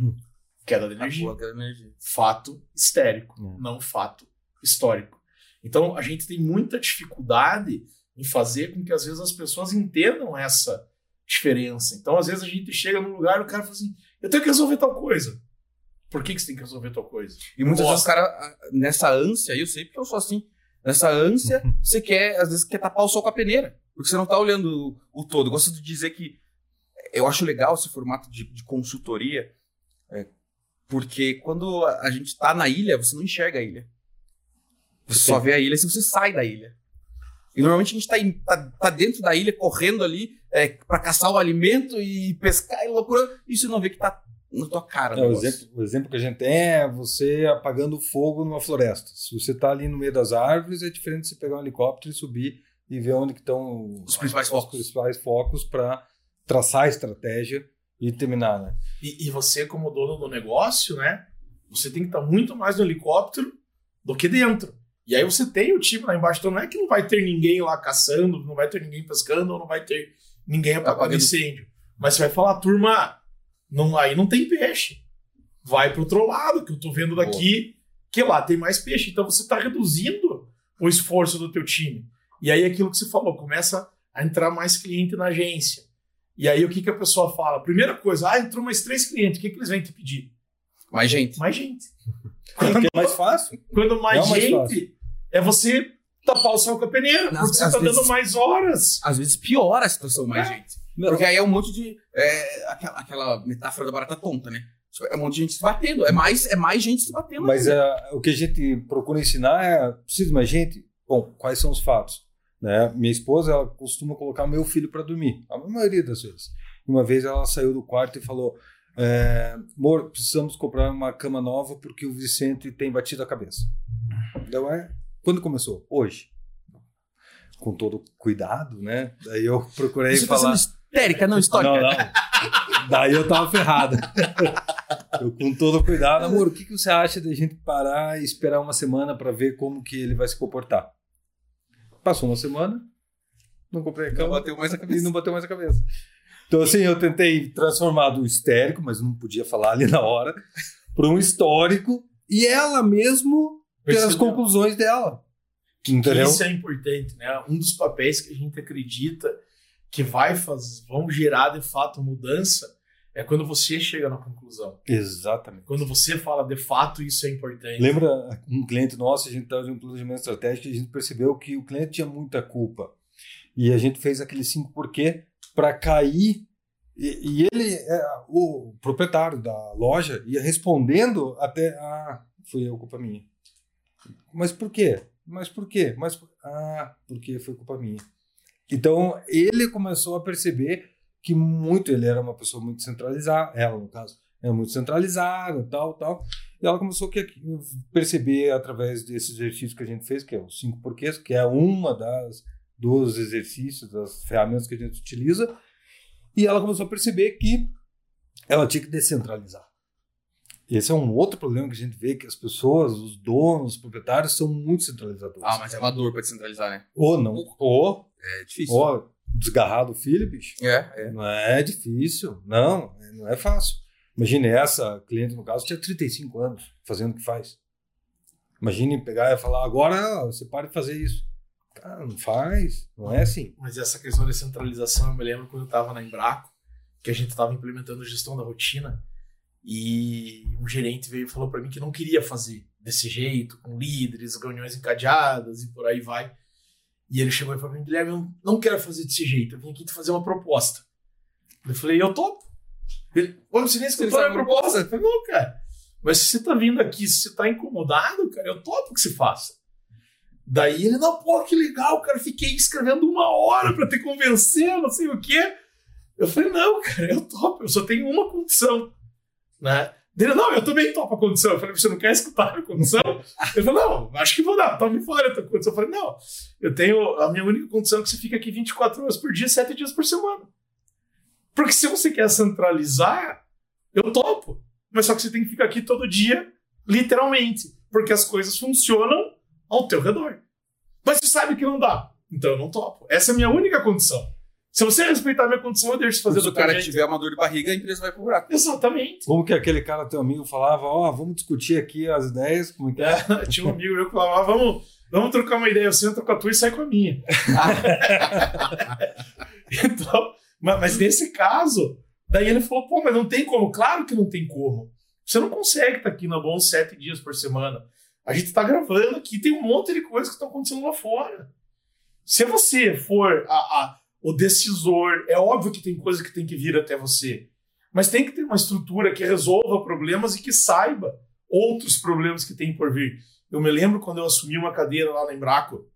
Queda de energia. queda de energia. Fato histérico, é. não fato histórico. Então, a gente tem muita dificuldade em fazer com que, às vezes, as pessoas entendam essa diferença. Então, às vezes, a gente chega num lugar e o cara fala assim: eu tenho que resolver tal coisa. Por que, que você tem que resolver tal coisa? E muitas vezes o cara, nessa ânsia, eu sei porque eu sou assim, nessa ânsia, [LAUGHS] você quer, às vezes, quer tapar o sol com a peneira. Porque você não está olhando o, o, todo. Eu gosto de dizer que eu acho legal esse formato de, de consultoria, é, porque quando a gente está na ilha, você não enxerga a ilha. Você Sim. só vê a ilha se você sai da ilha. E normalmente a gente está tá, tá, dentro da ilha, correndo ali é, para caçar o alimento e pescar e loucura, e você não vê que está na tua cara. É, o, exemplo, o, exemplo, que a gente tem é você apagando fogo numa floresta. Se você está ali no meio das árvores, é diferente de você pegar um helicóptero e subir e ver onde estão os principais focos, principais focos para traçar a estratégia e terminar, né? E, e, você como dono do negócio, né? Você tem que estar muito mais no helicóptero do que dentro. E aí você tem o time lá embaixo, então não é que não vai ter ninguém lá caçando, não vai ter ninguém pescando, ou não vai ter ninguém apagando incêndio. Mas você vai falar, turma, não, aí não tem peixe. Vai para outro lado, que eu tô vendo daqui, Boa. que lá tem mais peixe. Então você está reduzindo o esforço do teu time. E aí aquilo que você falou, começa a entrar mais cliente na agência. E aí o que, que a pessoa fala? Primeira coisa, ah, entrou mais três clientes, o que, que eles vêm te pedir? Mais gente. Mais gente. [LAUGHS] Quando, é mais fácil. Quando mais, é mais gente, fácil. é você tapar o sol com a peneira, porque você está dando mais horas. Às vezes piora a situação mais é. gente. Não. Porque aí é um monte de. É, aquela, aquela metáfora da barata tonta, né? É um monte de gente se batendo. É mais, é mais gente se batendo. Mas uh, o que a gente procura ensinar é: precisa mais gente? Bom, quais são os fatos? Né? Minha esposa ela costuma colocar meu filho para dormir, a maioria das vezes. Uma vez ela saiu do quarto e falou: é, Amor, precisamos comprar uma cama nova porque o Vicente tem batido a cabeça. Então é. Quando começou? Hoje. com todo cuidado, né? Daí eu procurei Você tá falar. Histérica, não histórica. Não, não. Daí eu tava ferrado. Eu com todo cuidado, amor, o que, que você acha da gente parar e esperar uma semana para ver como que ele vai se comportar? Passou uma semana, não comprei a Não cama bateu mais a e cabeça. não bateu mais a cabeça. Então, assim, eu tentei transformar do histérico, mas não podia falar ali na hora, para um histórico e ela mesmo ter as Percebeu? conclusões dela. Entendeu? isso é importante, né? Um dos papéis que a gente acredita que vai fazer, vão gerar de fato mudança é quando você chega na conclusão. Exatamente. Quando você fala de fato isso é importante. Lembra um cliente nosso, a gente estava em um planejamento estratégico e a gente percebeu que o cliente tinha muita culpa. E a gente fez aquele cinco porquê para cair. E, e ele, é, o proprietário da loja, ia respondendo até. Ah, foi eu, culpa minha. Mas por quê? Mas por quê? Mas, ah, porque foi culpa minha. Então ele começou a perceber que muito ele era uma pessoa muito centralizada, ela no caso, era muito centralizada, tal, tal. E ela começou a perceber através desse exercício que a gente fez, que é os cinco porquês, que é uma das dos exercícios, das ferramentas que a gente utiliza, e ela começou a perceber que ela tinha que descentralizar. Esse é um outro problema que a gente vê que as pessoas, os donos, os proprietários são muito centralizadores. Ah, mas é uma dor pra descentralizar, né? Ou não, ou, É difícil. ou desgarrar do filho, bicho. É, é. Não é difícil, não, não é fácil. Imagine essa cliente, no caso, tinha 35 anos fazendo o que faz. Imagine pegar e falar, agora você para de fazer isso. Cara, não faz, não é assim. Mas essa questão da centralização, eu me lembro quando eu estava na Embraco, que a gente estava implementando gestão da rotina, e um gerente veio e falou para mim que não queria fazer desse jeito, com líderes, reuniões encadeadas e por aí vai. E ele chegou e falou para Guilherme, eu não quero fazer desse jeito, eu vim aqui te fazer uma proposta. Eu falei, eu topo. Ele, Pô, você nem escutou a proposta? Eu falei, não, cara. Mas se você tá vindo aqui, se você tá incomodado, cara, eu topo que você faça. Daí ele, não, pô, que legal, cara. Fiquei escrevendo uma hora pra te convencer, não sei o quê. Eu falei, não, cara, eu topo, eu só tenho uma condição. Né? Ele, não, eu também topo a condição. Eu falei, você não quer escutar a condição? Ele falou, não, acho que vou dar, tome fora a tua condição. Eu falei, não, eu tenho, a minha única condição é que você fica aqui 24 horas por dia, 7 dias por semana. Porque se você quer centralizar, eu topo. Mas só que você tem que ficar aqui todo dia, literalmente. Porque as coisas funcionam ao teu redor. Mas você sabe que não dá. Então eu não topo. Essa é a minha única condição. Se você respeitar a minha condição, eu deixo de fazer Se o cara jeito. tiver uma dor de barriga, a empresa vai pro buraco. Exatamente. Como que aquele cara, teu amigo, falava, ó, vamos discutir aqui as ideias, como é que é? É, [LAUGHS] tinha um amigo meu que falava, ah, vamos, vamos trocar uma ideia, eu sento com a tua e sai com a minha. [LAUGHS] então, mas, mas nesse caso, daí ele falou, pô, mas não tem como. Claro que não tem como. Você não consegue estar aqui na Bom sete dias por semana. A gente está gravando aqui, tem um monte de coisas que estão acontecendo lá fora. Se você for a- a- o decisor, é óbvio que tem coisa que tem que vir até você. Mas tem que ter uma estrutura que resolva problemas e que saiba outros problemas que tem por vir. Eu me lembro quando eu assumi uma cadeira lá na Embraco,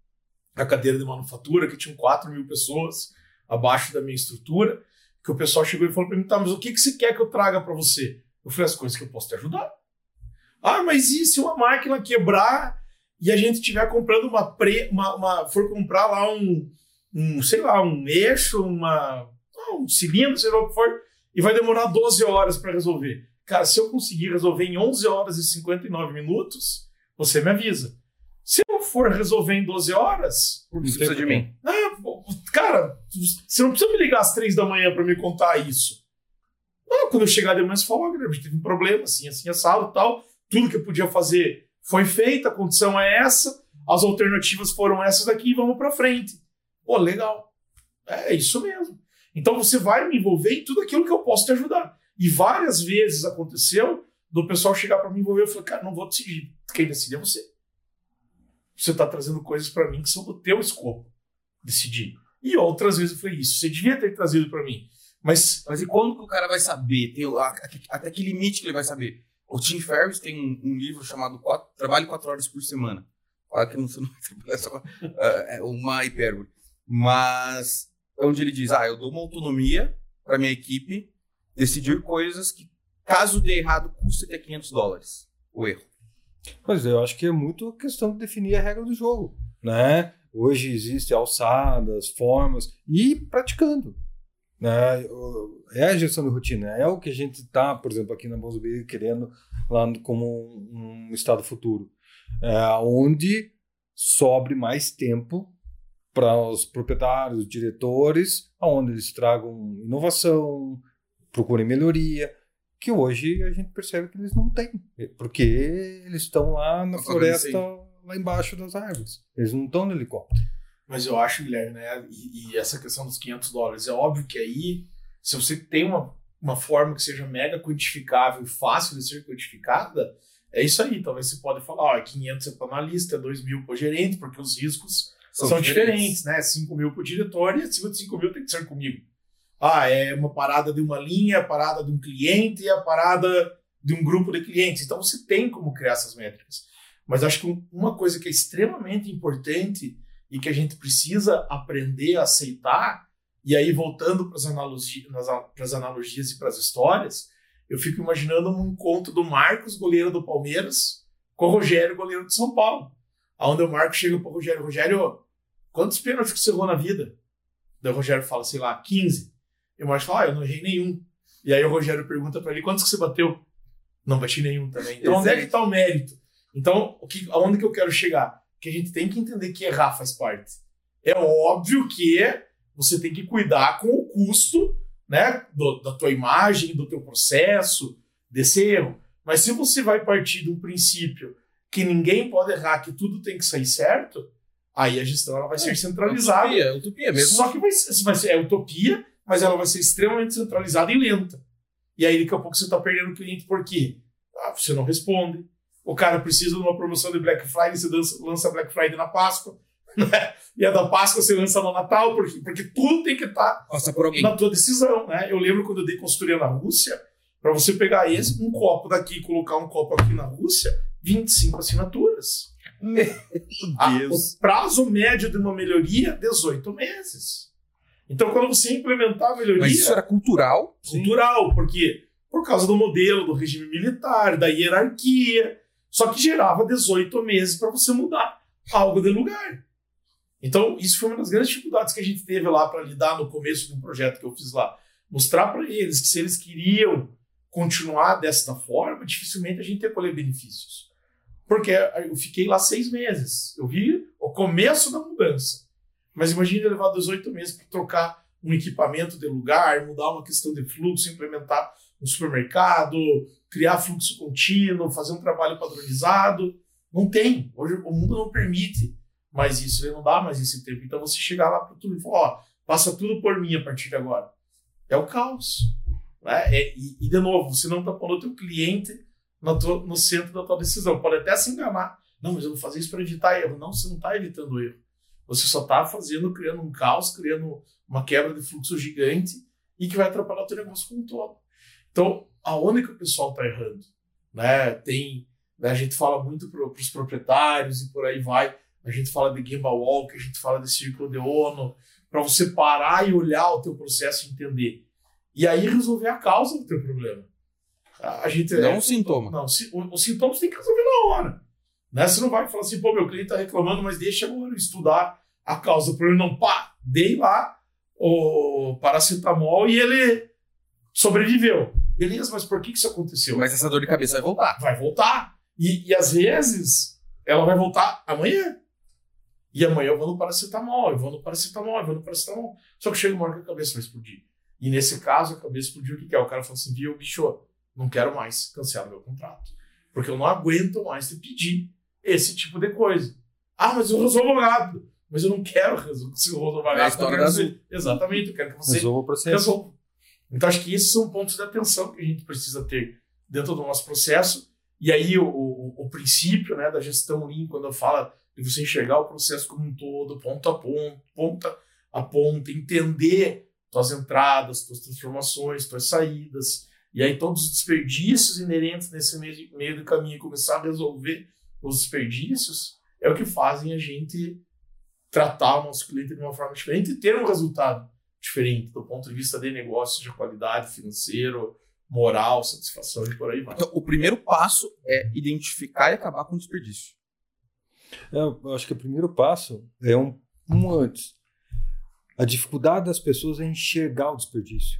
a cadeira de manufatura, que tinham 4 mil pessoas abaixo da minha estrutura, que o pessoal chegou e falou para mim, tá, mas o que, que você quer que eu traga para você? Eu falei, as coisas que eu posso te ajudar. Ah, mas e se uma máquina quebrar e a gente estiver comprando uma, pre, uma, uma- for comprar lá um, um, sei lá, um eixo, uma, ah, um cilindro, sei lá o que for, e vai demorar 12 horas para resolver. Cara, se eu conseguir resolver em 11 horas e 59 minutos, você me avisa. Se eu for resolver em 12 horas, Não precisa de mim? ah, cara, você não precisa me ligar às 3 da manhã para me contar isso. Ah, quando eu chegar de manhã, você fala, gente teve um problema, assim, assim, assado e tal. Tudo que eu podia fazer foi feito, a condição é essa, as alternativas foram essas daqui, vamos para frente. Pô, legal. É isso mesmo. Então você vai me envolver em tudo aquilo que eu posso te ajudar. E várias vezes aconteceu do pessoal chegar para me envolver e falar, cara, não vou decidir. Quem decide é você. Você está trazendo coisas para mim que são do teu escopo decidir. E outras vezes eu falei, isso você devia ter trazido para mim. Mas Mas e quando que o cara vai saber? Tem, até que limite que ele vai saber? O Tim Ferriss tem um, um livro chamado quatro, Trabalho 4 Horas por Semana. Claro que não, [LAUGHS] não só é, é uma hipérbole. Mas é onde ele diz, ah, eu dou uma autonomia para minha equipe decidir coisas que, caso dê errado, custa até 500 dólares o erro. Pois é, eu acho que é muito questão de definir a regra do jogo, né? Hoje existem alçadas, formas, e praticando. Né? É a gestão de rotina, é o que a gente está, por exemplo, aqui na Bolsa querendo lá como um, um estado futuro, é, onde sobre mais tempo para os proprietários, diretores, onde eles tragam inovação, procurem melhoria, que hoje a gente percebe que eles não têm, porque eles estão lá na floresta, lá embaixo das árvores, eles não estão no helicóptero. Mas eu acho, Guilherme, né, e, e, essa questão dos 500 dólares, é óbvio que aí, se você tem uma, uma forma que seja mega quantificável e fácil de ser quantificada, é isso aí. Talvez você pode falar, ó, 500 é para analista, 2 mil para gerente, porque os riscos são, são diferentes. diferentes, né? 5 mil para o diretor e acima de 5 mil tem que ser comigo. Ah, é uma parada de uma linha, a parada de um cliente e a parada de um grupo de clientes. Então você tem como criar essas métricas. Mas acho que uma coisa que é extremamente importante e que a gente precisa aprender a aceitar, e aí voltando para as analogias, analogias e para as histórias, eu fico imaginando um encontro do Marcos, goleiro do Palmeiras, com o Rogério, goleiro de São Paulo. Onde o Marcos chega para o Rogério, Rogério, quantos pênaltis você errou na vida? Daí o Rogério fala, sei lá, 15. E o Marcos fala, ah, eu não errei nenhum. E aí o Rogério pergunta para ele, quantos que você bateu? Não bati nenhum também. Então onde é que está o mérito? Então, o que, aonde que eu quero chegar? que a gente tem que entender que errar faz parte. É óbvio que você tem que cuidar com o custo né, do, da tua imagem, do teu processo, desse erro. Mas se você vai partir de um princípio que ninguém pode errar, que tudo tem que sair certo, aí a gestão ela vai é, ser centralizada. Utopia, é utopia mesmo. Só que vai ser, vai ser é utopia, mas ela vai ser extremamente centralizada e lenta. E aí daqui a pouco você está perdendo o cliente por quê? Ah, você não responde, o cara precisa de uma promoção de Black Friday, você lança Black Friday na Páscoa. [LAUGHS] Né? E a da Páscoa você lança no Natal, porque, porque tudo tem que estar tá na tua decisão. Né? Eu lembro quando eu dei consultoria na Rússia, para você pegar esse, um copo daqui e colocar um copo aqui na Rússia, 25 assinaturas. Meu Deus. o prazo médio de uma melhoria, 18 meses. Então, quando você implementar a melhoria. Mas isso era cultural? Cultural, porque por causa do modelo, do regime militar, da hierarquia. Só que gerava 18 meses para você mudar algo de lugar. Então, isso foi uma das grandes dificuldades que a gente teve lá para lidar no começo do projeto que eu fiz lá. Mostrar para eles que se eles queriam continuar desta forma, dificilmente a gente ia colher benefícios. Porque eu fiquei lá seis meses. Eu vi o começo da mudança. Mas imagine levar 18 meses para trocar um equipamento de lugar, mudar uma questão de fluxo, implementar um supermercado, criar fluxo contínuo, fazer um trabalho padronizado. Não tem. Hoje o mundo não permite mais isso, ele não dá mais esse tempo. Então você chegar lá para tudo e falar, ó, passa tudo por mim a partir de agora. É o caos. Né? É, e, e, de novo, você não está pondo o teu cliente no, no centro da tua decisão. Pode até se enganar. Não, mas eu vou fazer isso para evitar erro. Não, você não está evitando erro. Você só está fazendo, criando um caos, criando uma quebra de fluxo gigante e que vai atrapalhar o teu negócio como um todo. Então, aonde que o pessoal está errando? Né? Tem, né, a gente fala muito para os proprietários e por aí vai. A gente fala de Gemba Walk, a gente fala de Círculo de ONU, para você parar e olhar o teu processo e entender. E aí resolver a causa do teu problema. A gente, não é, um sintoma. Não, os sintomas tem que resolver na hora. Né? Você não vai falar assim, pô, meu cliente está reclamando, mas deixa agora estudar a causa do problema. Não, pá, dei lá o paracetamol e ele sobreviveu. Beleza, mas por que isso aconteceu? Mas essa dor de cabeça vai voltar. Vai voltar. E, e às vezes ela vai voltar amanhã. E amanhã eu vou no paracetamol, eu vou no paracetamol, eu vou no paracetamol. Só que chega uma hora que a cabeça vai explodir. E nesse caso, a cabeça explodiu o que, que é? O cara falou assim: viu, bicho, não quero mais cancelar meu contrato. Porque eu não aguento mais te pedir esse tipo de coisa. Ah, mas eu resolvo rápido. Mas eu não quero resolver, resolver rápido. É a história da Exatamente, eu quero que você resolva o processo. Resolva. Então, acho que esses são pontos de atenção que a gente precisa ter dentro do nosso processo. E aí, o, o, o princípio né, da gestão Lean, quando eu falo de você enxergar o processo como um todo, ponto a ponto, ponta a ponta, entender tuas entradas, tuas transformações, tuas saídas, e aí todos os desperdícios inerentes nesse meio, meio do caminho, começar a resolver os desperdícios, é o que fazem a gente tratar o nosso cliente de uma forma diferente e ter um resultado diferente do ponto de vista de negócio, de qualidade financeiro, moral, satisfação e por aí vai. Então, o primeiro passo é identificar e acabar com o desperdício. É, eu acho que o primeiro passo é um, um antes. A dificuldade das pessoas é enxergar o desperdício.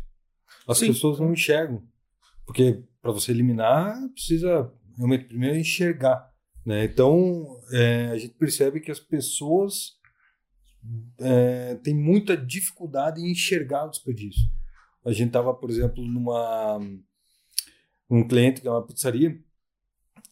As Sim. pessoas não enxergam. Porque para você eliminar, precisa realmente primeiro enxergar. Né? Então, é, a gente percebe que as pessoas é, têm muita dificuldade em enxergar o desperdício. A gente estava, por exemplo, numa um cliente que é uma pizzaria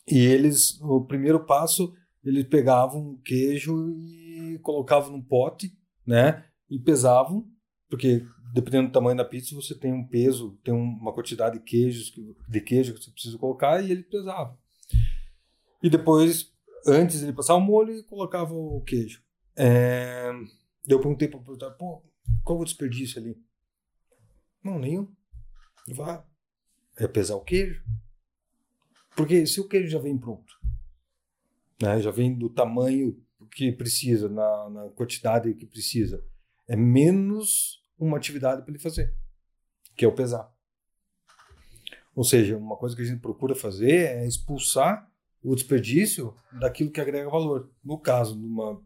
e eles, o primeiro passo, eles pegavam queijo e colocavam num pote, né? E pesavam, porque dependendo do tamanho da pizza, você tem um peso, tem uma quantidade de queijos que- de queijo que você precisa colocar e ele pesava. E depois, antes ele passava o molho e colocava o queijo. É... Eu perguntei para o proprietário, pô, qual o desperdício ali? Não, nenhum. Falou, "Ah, é pesar o queijo. Porque se o queijo já vem pronto, né, já vem do tamanho que precisa, na, na quantidade que precisa, é menos uma atividade para ele fazer, que é o pesar. Ou seja, uma coisa que a gente procura fazer é expulsar o desperdício daquilo que agrega valor. No caso, numa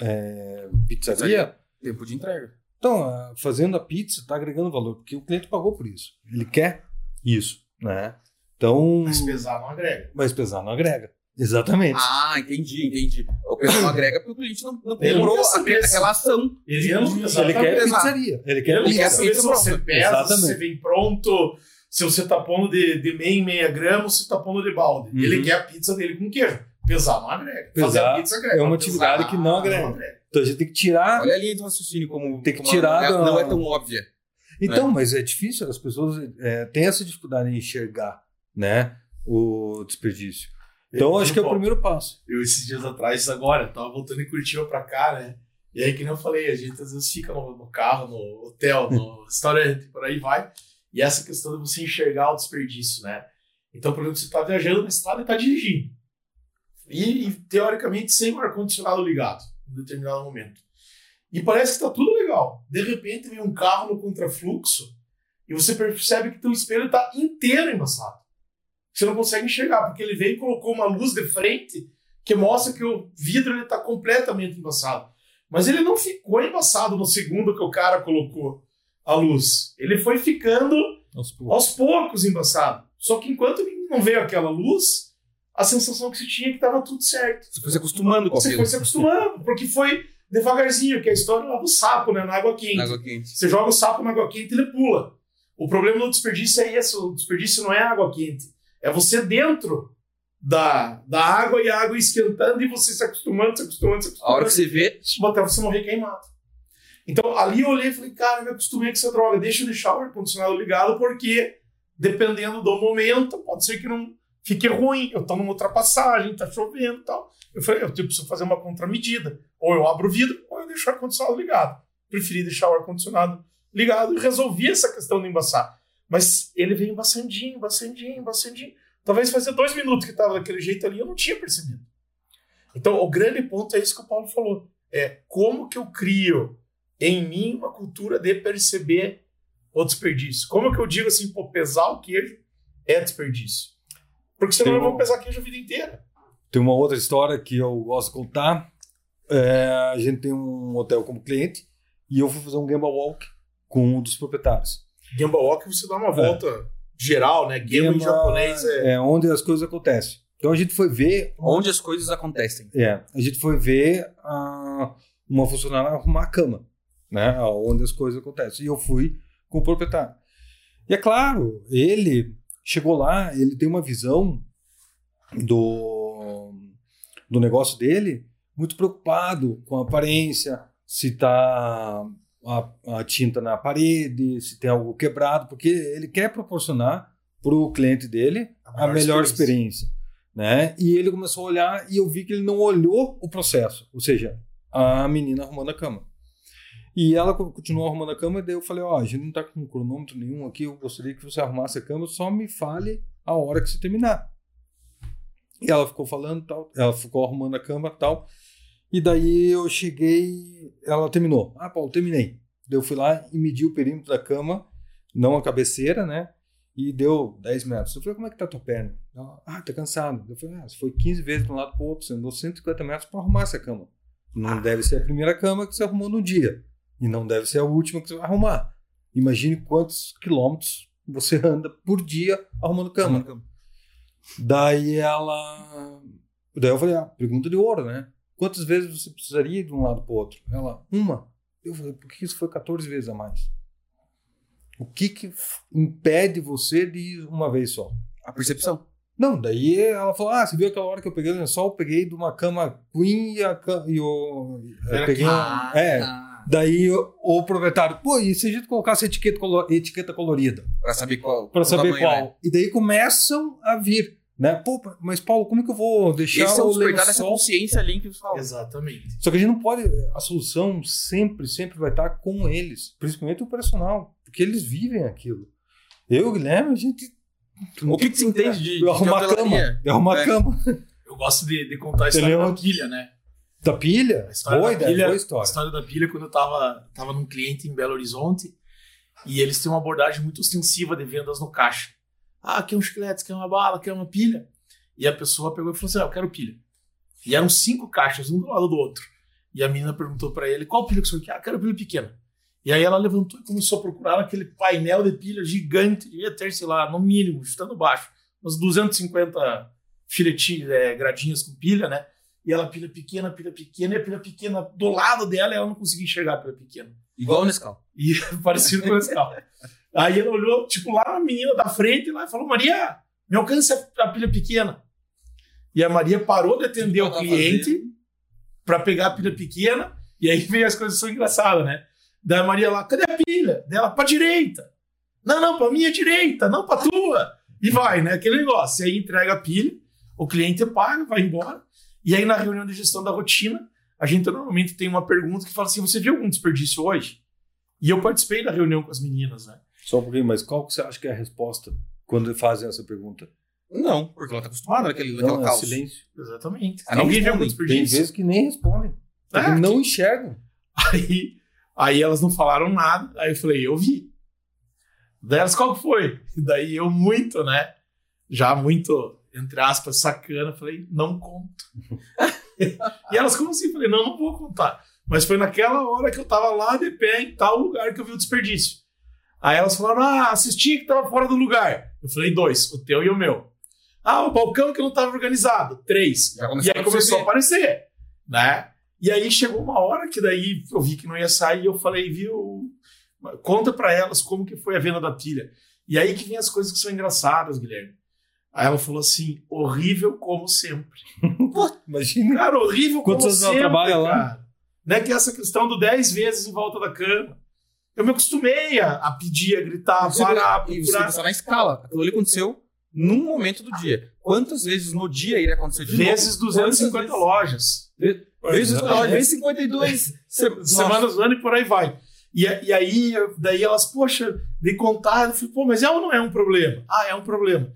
é, pizzaria, Tempo de entrega. então, fazendo a pizza está agregando valor, porque o cliente pagou por isso. Ele quer isso, né? Então, Mas pesar não agrega. mas pesar não agrega. Exatamente. Ah, entendi, entendi. O pessoal agrega porque o cliente não, não Ele não comprou quer aquela, se- aquela ação. Ele não ele exatamente. quer pizzaria. Ele quer Ele não quer pizza. saber se você pesa, se Exatamente. você vem pronto, se você tá pondo de, de meia em meia grama ou se tá pondo de balde. Uhum. Ele quer a pizza dele com queijo. Pesar não agrega. Fazer Pesar a pizza agrega. é uma atividade que não agrega. Então a gente tem que tirar. Olha a linha de raciocínio como, Tem que como tirar é- da- não é tão óbvia. Então, mas é difícil, as pessoas é, têm essa dificuldade em enxergar né, o desperdício. Então, acho que é o primeiro passo. Eu, esses dias atrás, agora, tava voltando em Curitiba pra cá, né? E aí, que nem eu falei, a gente às vezes fica no, no carro, no hotel, no [LAUGHS] restaurante, por aí vai. E essa questão de você enxergar o desperdício, né? Então, por exemplo, você tá viajando na estrada e tá dirigindo. E, e, teoricamente, sem o ar-condicionado ligado, em determinado momento. E parece que tá tudo legal. De repente, vem um carro no contrafluxo e você percebe que teu espelho tá inteiro embaçado. Você não consegue enxergar, porque ele veio e colocou uma luz de frente que mostra que o vidro está completamente embaçado. Mas ele não ficou embaçado no segundo que o cara colocou a luz. Ele foi ficando Aos poucos. aos poucos embaçado. Só que enquanto não veio aquela luz, a sensação que se tinha é que estava tudo certo. Você foi se acostumando com Você aquilo. foi se acostumando, porque foi devagarzinho, que é a história lá do sapo, né, na água quente. Na água quente. Você joga o sapo na água quente e ele pula. O problema do desperdício é esse: o desperdício não é água quente. É você dentro da, da água e a água esquentando e você se acostumando, se acostumando, se A acostumando. hora que você vê, até você morrer queimado. Então ali eu olhei e falei, cara, eu me acostumei com essa droga, deixa eu deixar o ar-condicionado ligado, porque dependendo do momento, pode ser que não fique ruim. Eu tô numa ultrapassagem, tá chovendo e tal. Eu falei, eu preciso fazer uma contramedida. Ou eu abro o vidro, ou eu deixo o ar-condicionado ligado. Preferi deixar o ar-condicionado ligado e resolvi essa questão de embaçar. Mas ele veio embaçandinho, embaçandinho, embaçandinho. Talvez fazia dois minutos que estava daquele jeito ali, eu não tinha percebido. Então, o grande ponto é isso que o Paulo falou. É como que eu crio em mim uma cultura de perceber o desperdício. Como que eu digo assim, pô, pesar o queijo é desperdício. Porque senão Tem eu vou pesar queijo a vida inteira. Tem uma outra história que eu gosto de contar. É, a gente tem um hotel como cliente e eu fui fazer um Gamble Walk com um dos proprietários. Gamba Walk você dá uma volta geral, né? Gamba em Gamba japonês é... É onde as coisas acontecem. Então a gente foi ver onde as coisas acontecem. É, a gente foi ver a, uma funcionária arrumar a cama, né? Onde as coisas acontecem. E eu fui com o proprietário. E é claro, ele chegou lá, ele tem uma visão do, do negócio dele muito preocupado com a aparência, se tá a, a tinta na parede, se tem algo quebrado, porque ele quer proporcionar para o cliente dele a melhor experiência. né? E ele começou a olhar e eu vi que ele não olhou o processo, ou seja, a menina arrumando a cama. E ela co- continuou arrumando a cama, e daí eu falei: Ó, a gente não tá com cronômetro nenhum aqui, eu gostaria que você arrumasse a cama, só me fale a hora que você terminar. E ela ficou falando tal, ela ficou arrumando a cama tal. E daí eu cheguei, ela terminou. Ah, Paulo, terminei. Eu fui lá e medi o perímetro da cama, não a cabeceira, né? E deu 10 metros. Eu falei, como é que tá a tua perna? Ela, ah, tá cansado. Eu falei, ah, você foi 15 vezes de um lado pro outro, você andou 150 metros para arrumar essa cama. Não deve ser a primeira cama que você arrumou no dia. E não deve ser a última que você vai arrumar. Imagine quantos quilômetros você anda por dia arrumando cama. Daí ela. Daí eu falei, ah, pergunta de ouro, né? Quantas vezes você precisaria de um lado para o outro? Ela, uma. Eu falei, por que isso foi 14 vezes a mais? O que, que impede você de ir uma vez só? A percepção. Não, daí ela falou: Ah, você viu aquela hora que eu peguei o lençol? Eu peguei de uma cama Queen e, a, e eu, eu peguei. Ah, é. ah, Daí o, o proprietário, pô, e se a gente colocasse etiqueta, etiqueta colorida? pra saber qual. Pra saber tamanho, qual. né? E daí começam a vir, né? Pô, mas Paulo, como que eu vou deixar Esse é o o despertar dessa consciência ali que você fala. Exatamente. Só que a gente não pode. A solução sempre, sempre vai estar com eles, principalmente o personal, porque eles vivem aquilo. Eu e o Guilherme, a gente. O que, que você entende de, de De arrumar cama. De arrumar É. cama. Eu gosto de, de contar a história Entendeu? da pilha, né? Da pilha? A história Boa da ideia, pilha, boa A história. história da pilha, quando eu tava, tava num cliente em Belo Horizonte, e eles têm uma abordagem muito ostensiva de vendas no caixa. Ah, quer um chiclete, quer uma bala, quer uma pilha. E a pessoa pegou e falou assim: ah, eu quero pilha. E eram cinco caixas, um do lado do outro. E a menina perguntou pra ele: qual pilha que o senhor quer? Ah, quero pilha pequena. E aí ela levantou e começou a procurar aquele painel de pilha gigante, devia ter, sei lá, no mínimo, chutando baixo, umas 250 filetinhos, é, gradinhas com pilha, né? E ela pilha pequena, pilha pequena, e a pilha pequena do lado dela, ela não conseguia enxergar a pilha pequena. Igual o Nescau. E [LAUGHS] parecido com esse carro. Aí ela olhou, tipo, lá na menina da frente lá, e falou: Maria, me alcança a pilha pequena. E a Maria parou de atender o Tá cliente para pegar a pilha pequena, e aí vem as coisas são engraçadas, né? Daí a Maria lá, cadê a pilha? Dela, pra direita. Não, não, pra minha direita, não pra tua. E vai, né? Aquele negócio. E aí entrega a pilha, o cliente paga, vai embora. E aí na reunião de gestão da rotina, a gente normalmente tem uma pergunta que fala assim: você viu algum desperdício hoje? E eu participei da reunião com as meninas, né? Só um pouquinho, mas qual que você acha que é a resposta quando fazem essa pergunta? Não, porque ela tá acostumada naquele, naquela Não, é caos. silêncio. Exatamente. Ah, não Alguém viu algum respondem. Tem vezes que nem respondem. Ah, não que- enxergam. Aí, aí elas não falaram nada. Aí eu falei, eu vi. Daí elas, qual que foi? Daí eu muito, né? Já muito, entre aspas, sacana, falei, não conto. [LAUGHS] e elas, como assim? Falei, não, não vou contar. Mas foi naquela hora que eu tava lá de pé em tal lugar que eu vi o desperdício. Aí elas falaram, ah, assisti que tava fora do lugar. Eu falei, dois, o teu e o meu. Ah, o balcão que não tava organizado. Três. E começou aí a começou a aparecer, né? E aí chegou uma hora que daí eu vi que não ia sair, eu falei, viu, conta pra elas como que foi a venda da pilha. E aí que vem as coisas que são engraçadas, Guilherme. Aí ela falou assim, horrível como sempre. [LAUGHS] Imagina. Cara, horrível Quantos como anos ela sempre, trabalha lá? cara. Né, que é essa questão do 10 vezes em volta da cama. Eu me acostumei a, a pedir, a gritar, a Você- parar, a e você procurar. pensar na escala. Aquilo ali aconteceu num momento do dia. Quantas vezes no dia iria acontecer de Vezes novo? 250 Quantas lojas. Vezes, vezes, Exatamente. vezes 52. Se- semanas do ano e por aí vai. E, e aí, daí elas, poxa, de contar, eu falei, pô, mas é ou não é um problema? Ah, é um problema.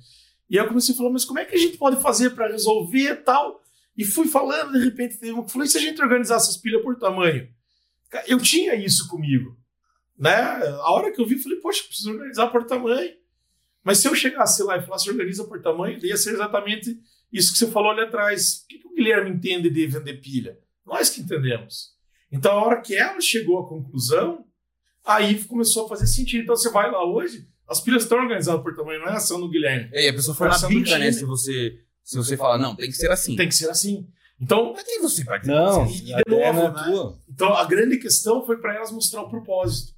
E aí eu comecei a falar, mas como é que a gente pode fazer para resolver e tal? E fui falando, de repente teve uma que falou, e se a gente organizasse as pilhas por tamanho? Eu tinha isso comigo. Né? A hora que eu vi, eu falei, poxa, preciso organizar por tamanho. Mas se eu chegasse lá e falasse organiza por tamanho, ia ser exatamente isso que você falou ali atrás. O que, que o Guilherme entende de vender pilha? Nós que entendemos. Então, a hora que ela chegou à conclusão, aí começou a fazer sentido. Então, você vai lá hoje, as pilhas estão organizadas por tamanho, não é ação do Guilherme. E aí a pessoa foi na bica, né? Se você, se você falar, não, tem que ser assim. Tem que ser assim. Então, Mas tem você Não, E- e a de ideia novo, não é né? tua. Então, a grande questão foi para elas mostrar o propósito,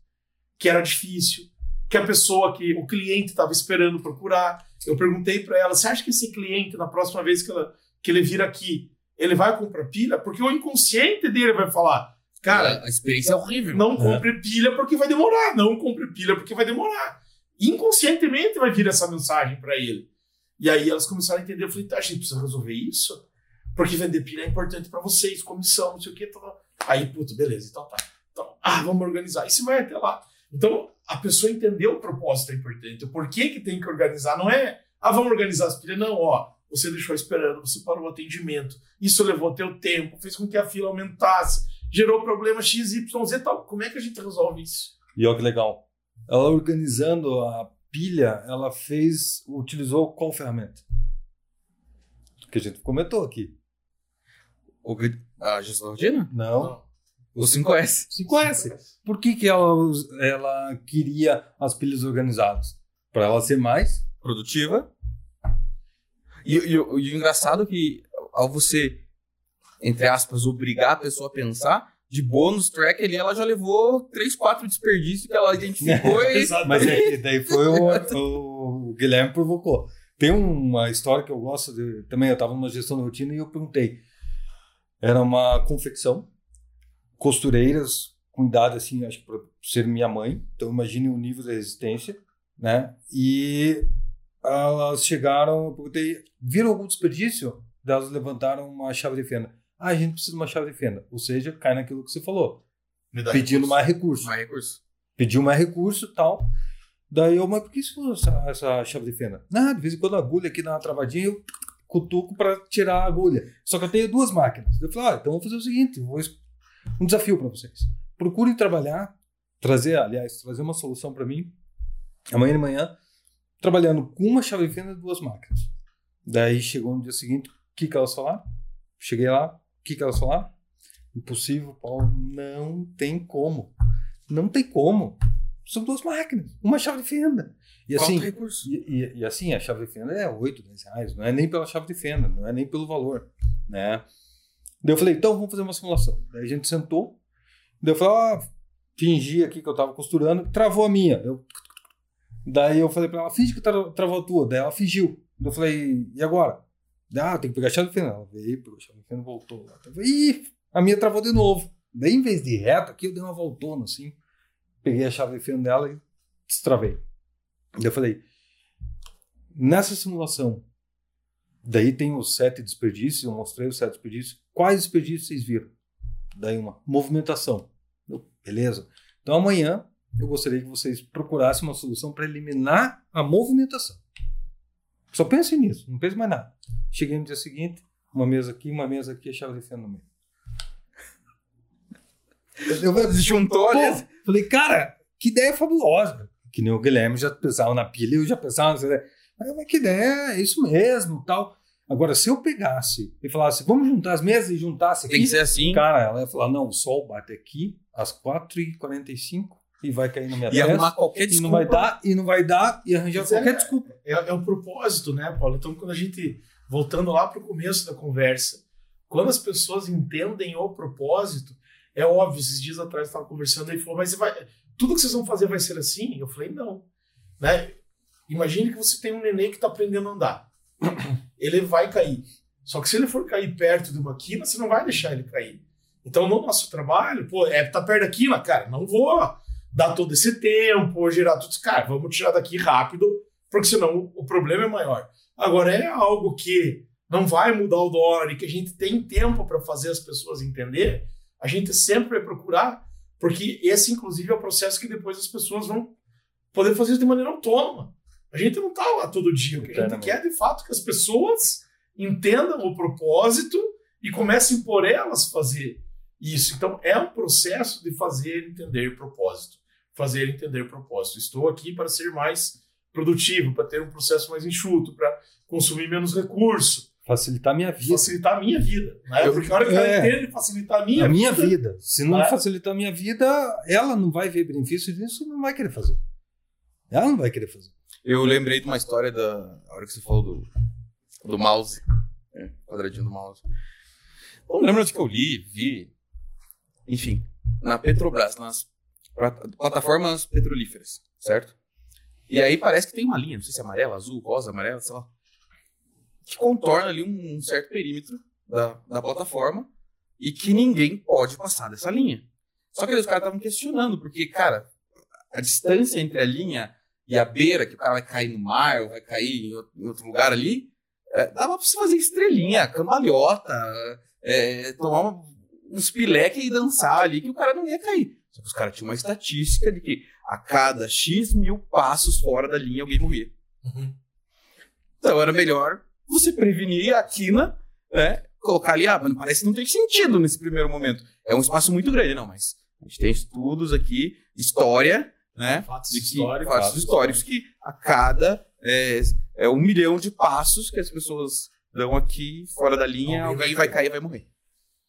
que era difícil, que a pessoa que o cliente estava esperando procurar. Eu perguntei para ela: você acha que esse cliente, na próxima vez que, ela, que ele vir aqui, ele vai comprar pilha? Porque o inconsciente dele vai falar: cara, a experiência é horrível. não compre pilha porque vai demorar, não compre pilha porque vai demorar. Inconscientemente vai vir essa mensagem para ele. E aí elas começaram a entender. Eu falei: tá, a gente precisa resolver isso? Porque vender pilha é importante para vocês, comissão, não sei o que. Tá, tá. Aí, puto, beleza, então tá. Então, ah, vamos organizar. E você vai até lá. Então, a pessoa entendeu o propósito é importante. O porquê que tem que organizar. Não é, ah, vamos organizar as pilhas. Não, ó, você deixou esperando, você parou o atendimento. Isso levou teu tempo, fez com que a fila aumentasse, gerou problema X, Y, Z e tal. Como é que a gente resolve isso? E olha que legal. Ela organizando a pilha, ela fez, utilizou qual ferramenta? Que a gente comentou aqui. O, a gestão da rotina? Não. O 5S. 5S. Por que, que ela, ela queria as pilhas organizadas? Para ela ser mais Produtiva. E, e o- e o engraçado é que ao você, entre aspas, obrigar a pessoa a pensar, de bônus track ali, ela já levou 3, 4 desperdícios que ela identificou [LAUGHS] e Mas é daí foi o, o Guilherme provocou. Tem uma história que eu gosto de. Também eu estava numa gestão de rotina e eu perguntei. Era uma confecção, costureiras com idade assim, acho que para ser minha mãe. Então imagine o nível de resistência, né? E elas chegaram, eu perguntei, viram algum desperdício? Elas levantaram uma chave de fenda. Ah, a gente precisa de uma chave de fenda. Ou seja, cai naquilo que você falou. Pedindo recurso. mais recurso mais recurso. pediu mais recurso tal. Daí eu, mas por que isso essa, essa chave de fenda? Não, de vez em quando a agulha aqui dá uma travadinha, eu cutuco para tirar a agulha. Só que eu tenho duas máquinas. Eu falei, ah, então vou fazer o seguinte, vou um desafio para vocês. Procurem trabalhar, trazer, aliás, trazer uma solução para mim, amanhã de manhã, trabalhando com uma chave de fenda e duas máquinas. Daí chegou no dia seguinte, o que, que elas falaram? Cheguei lá, o que, que elas falaram? Impossível, Paulo, não tem como. Não tem como. São duas máquinas, uma chave de fenda. E assim, recurso. e, e- e assim, a chave de fenda é 8, 10 reais, não é nem pela chave de fenda, não é nem pelo valor, né? Daí eu falei, então vamos fazer uma simulação. Daí a gente sentou, daí eu falei, ah, fingi aqui que eu tava costurando, travou a minha. Eu... Daí eu falei pra ela, finge que tra- travou a tua. Daí ela fingiu. Daí eu falei, e agora? Ah, tem que pegar a chave de fenda. Ela veio, pegou a chave de fenda e voltou. falei, Ih, a minha travou de novo. Daí em vez de reto aqui, eu dei uma voltona assim, peguei a chave de fenda dela e destravei. Daí eu falei, nessa simulação, daí tem os sete desperdícios, eu mostrei os sete desperdícios. Quais desperdícios vocês viram? Daí uma movimentação. Beleza. Então amanhã eu gostaria que vocês procurassem uma solução para eliminar a movimentação. Só pensem nisso, não pense mais nada. Cheguei no dia seguinte, uma mesa aqui, uma mesa aqui, a chave de fenda no meio. Eu, Juntou falei, cara, que ideia fabulosa. Que nem o Guilherme já pensava na pilha, eu já pensava mas que ideia, é isso mesmo, tal. Agora, se eu pegasse e falasse, vamos juntar as mesas e juntasse Tem aqui, que ser assim. cara, ela ia falar, não, o sol bate aqui às 4h45 e vai cair na minha E testa. arrumar qualquer E desculpa. não vai dar, e não vai dar, e arranjar Mas é- qualquer desculpa. É, é o propósito, né, Paulo? Então, quando a gente, voltando lá para o começo da conversa, quando as pessoas entendem o propósito, é óbvio, esses dias atrás eu estava conversando e falou, mas você vai, tudo que vocês vão fazer vai ser assim? Eu falei, não. Né? Imagine que você tem um neném que está aprendendo a andar. Ele vai cair. Só que se ele for cair perto de uma quina, você não vai deixar ele cair. Então, no nosso trabalho, pô, é tá perto da quina, cara, não vou dar todo esse tempo, gerar tudo isso. Cara, vamos tirar daqui rápido, porque senão o problema é maior. Agora, é algo que não vai mudar o dólar e que a gente tem tempo para fazer as pessoas entender, a gente sempre vai procurar, porque esse, inclusive, é o processo que depois as pessoas vão poder fazer isso de maneira autônoma. A gente não está lá todo dia. O que a gente quer, de fato, que as pessoas entendam o propósito e comecem por elas fazer isso. Então, é um processo de fazer entender o propósito. Fazer entender o propósito. Estou aqui para ser mais produtivo, para ter um processo mais enxuto, para consumir menos recurso, Facilitar a minha vida. facilitar a minha vida. Né? Eu- Porque a hora que ela é. entende facilitar a minha, a minha vida, vida. Se não É. facilitar a minha vida, ela não vai ver benefício disso e não vai querer fazer. Ela não vai querer fazer. Eu lembrei de uma história da a hora que você falou do, do mouse. É, quadradinho do mouse. Não lembro onde que eu li, vi. Enfim, na Petrobras, nas plat- plataformas petrolíferas, certo? E aí parece que tem uma linha, não sei se é amarela, azul, rosa, amarela, sei lá, que contorna ali um, certo perímetro da, da plataforma e que ninguém pode passar dessa linha. Só que aí os caras estavam questionando, porque, cara, a distância entre a linha e a beira, que o cara vai cair no mar ou vai cair em outro, lugar ali, é, dava pra você fazer estrelinha, cambalhota, é, tomar uns pileque e dançar ali que o cara não ia cair. Só que os caras tinham uma estatística de que a cada X mil passos fora da linha alguém morria. Uhum. Então era melhor você prevenir a quina, né? Colocar ali, ah, mano, parece que não tem sentido nesse primeiro momento. É um espaço muito grande, não, mas a gente tem estudos aqui, história, né? Fatos De que- históricos. fatos históricos que a cada é, é um milhão de passos que as pessoas dão aqui fora da linha, Alguém alguém vai vai cair e vai morrer.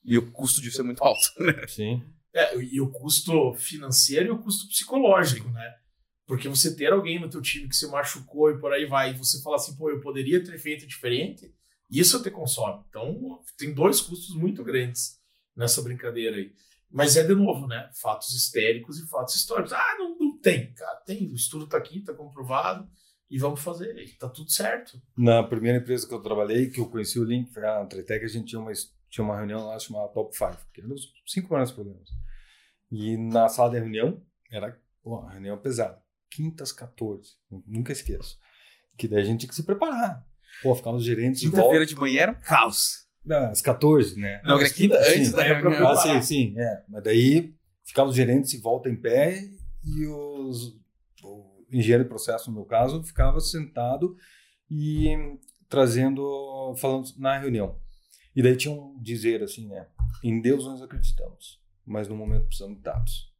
E o custo disso é muito alto. Sim. É, e o custo financeiro e o custo psicológico, né? Porque você ter alguém no teu time que se machucou e por aí vai, e você fala assim, pô, eu poderia ter feito diferente, isso te consome. Então, tem dois custos muito grandes nessa brincadeira aí. Mas é, de novo, né? Fatos histéricos e fatos históricos. Ah, não tem, cara. Tem, o estudo tá aqui, tá comprovado, e vamos fazer. E tá tudo certo. Na primeira empresa que eu trabalhei, que eu conheci o Link, a Tretec, a gente tinha uma, tinha uma reunião lá chamada Top 5, que eram os cinco maiores problemas. E na sala de reunião, era pô, uma reunião pesada. Quintas 14, nunca esqueço. Que daí a gente tinha que se preparar. Pô, ficar os gerentes de volta. Quinta-feira de manhã era um caos. Não, às 14, né? Não, era quinta antes Sim. da é reunião. Ah, sim, sim, é. Mas daí ficavam os gerentes em volta em pé e os, o engenheiro de processo, no meu caso, ficava sentado e trazendo, falando na reunião. E daí tinha um dizer assim, né? Em Deus nós acreditamos, mas no momento precisamos de dados.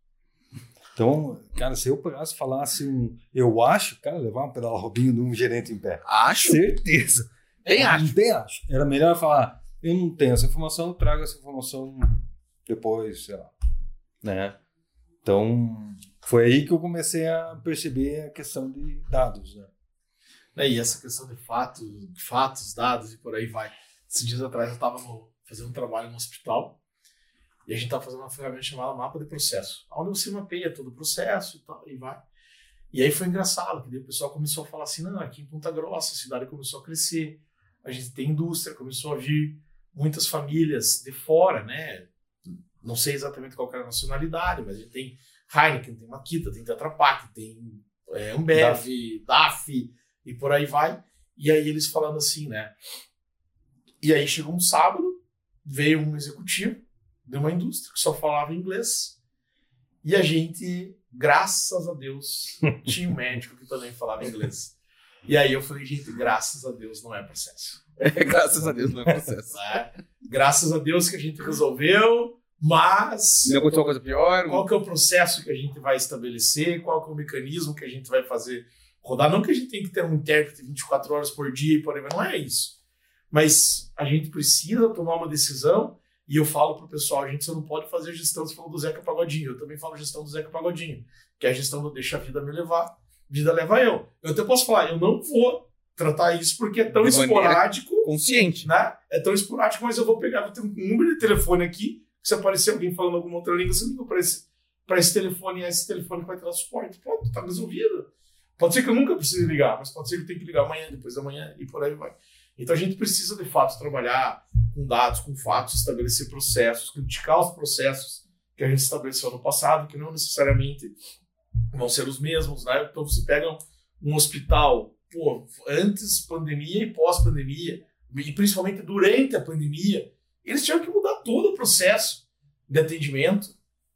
Então, cara, se eu pegasse e falasse um eu acho, cara, levar um pedal robinho de um gerente em pé. Acho. Certeza. Bem acho. Bem acho. Era melhor falar, eu não tenho essa informação, eu trago essa informação depois, sei lá. Né? Então, foi aí que eu comecei a perceber a questão de dados, né? né? E essa questão de fatos, fatos, dados e por aí vai. Esses dias atrás eu estava fazendo um trabalho no hospital e a gente estava fazendo uma ferramenta chamada mapa de processo, onde você mapeia todo o processo e tal, e vai. E aí foi engraçado, que daí o pessoal começou a falar assim, não, aqui em Ponta Grossa a cidade começou a crescer, a gente tem indústria, começou a vir muitas famílias de fora, né? Não sei exatamente qual era a nacionalidade, mas a gente tem Heineken, tem Makita, tem Tetra Pak, tem é, Ambev, DAF e por aí vai. E aí eles falando assim, né? E aí chegou um sábado, veio um executivo de uma indústria que só falava inglês. E a gente, graças a Deus, [LAUGHS] tinha um médico que também falava inglês. E aí eu falei, gente, graças a Deus não é processo. [LAUGHS] Graças a Deus não é processo. né? Graças a Deus que a gente resolveu, mas não aconteceu coisa pior, qual que é o processo que a gente vai estabelecer, qual que é o mecanismo que a gente vai fazer rodar. Não que a gente tem que ter um intérprete 24 horas por dia e por aí, não é isso. Mas a gente precisa tomar uma decisão e eu falo pro pessoal, a gente só não pode fazer gestão, você falou do Zeca Pagodinho, eu também falo gestão do Zeca Pagodinho, que é a gestão do deixa a vida me levar, vida leva eu. Eu até posso falar, eu não vou tratar isso porque é tão esporádico consciente. né? É tão esporádico, mas eu vou pegar, vou ter um número de telefone aqui, se aparecer alguém falando alguma outra língua, você liga para esse, esse telefone é esse telefone que vai ter lá suporte. Pronto, tá resolvido. Pode ser que eu nunca precise ligar, mas pode ser que eu tenha que ligar amanhã, depois da manhã e por aí vai. Então a gente precisa, de fato, trabalhar com dados, com fatos, estabelecer processos, criticar os processos que a gente estabeleceu no passado, que não necessariamente vão ser os mesmos, né? Então você pega um, hospital, pô, antes pandemia e pós-pandemia, e principalmente durante a pandemia, eles tinham que mudar todo o processo de atendimento.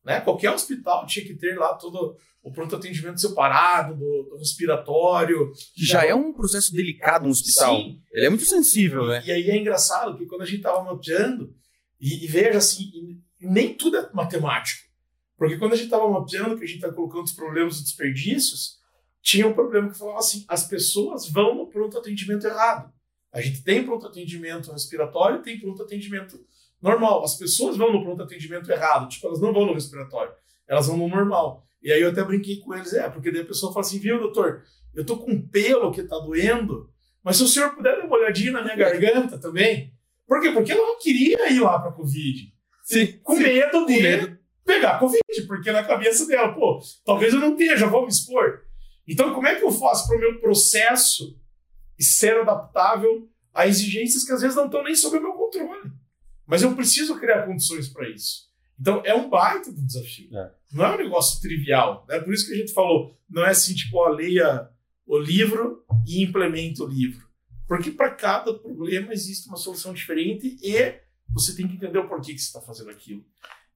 Né? Qualquer hospital tinha que ter lá todo o pronto atendimento separado, do, do respiratório. Que já é um processo delicado no hospital. Sim. Ele é muito sensível, né? E aí é engraçado que quando a gente estava mapeando, e, e veja assim, e nem tudo é matemático. Porque quando a gente estava mapeando, que a gente está colocando os problemas e desperdícios, tinha um problema que falava assim: as pessoas vão no pronto atendimento errado. A gente tem pronto atendimento respiratório e tem pronto atendimento normal. As pessoas vão no pronto atendimento errado, tipo, elas não vão no respiratório, elas vão no normal. E aí eu até brinquei com eles, é, porque daí a pessoa fala assim, viu, doutor, eu tô com um pelo que tá doendo, mas se o senhor puder dar uma olhadinha na minha garganta também. Por quê? Porque ela não queria ir lá pra Covid. Sim. Com medo de Com medo. pegar Covid, porque na cabeça dela, pô, talvez eu não tenha, já vou me expor. Então, como é que eu faço para o meu processo ser adaptável a exigências que às vezes não estão nem sob o meu controle? Mas eu preciso criar condições para isso. Então, é um baita do desafio. É. Não é um negócio trivial. É né? por isso que a gente falou, não é assim, tipo, ó, leia o livro e implemente o livro. Porque para cada problema existe uma solução diferente e você tem que entender o porquê que você está fazendo aquilo.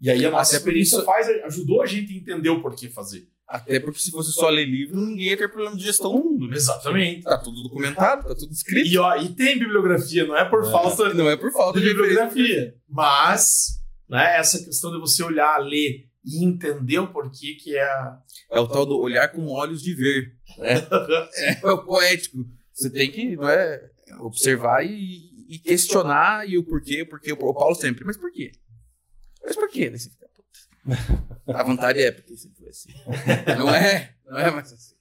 E aí a nossa Até experiência isso- faz, ajudou a gente a entender o porquê fazer. Até porque se fosse só ler livro, ninguém ia ter problema de gestão no mundo, né? Exatamente. Tá tudo documentado, tá tudo escrito. E, ó, e tem bibliografia, não é por É. falta Não é por falta de de bibliografia. Mas né, essa questão de você olhar, ler e entender o porquê que é. É o tal do olhar com olhos de ver. Né? [LAUGHS] é o poético. Você tem que não é, observar e, e questionar e o porquê, porque o Paulo sempre, mas por quê? Mas por quê? Você fica, a vontade é porque sempre foi assim. [LAUGHS] Não é, não é mais assim.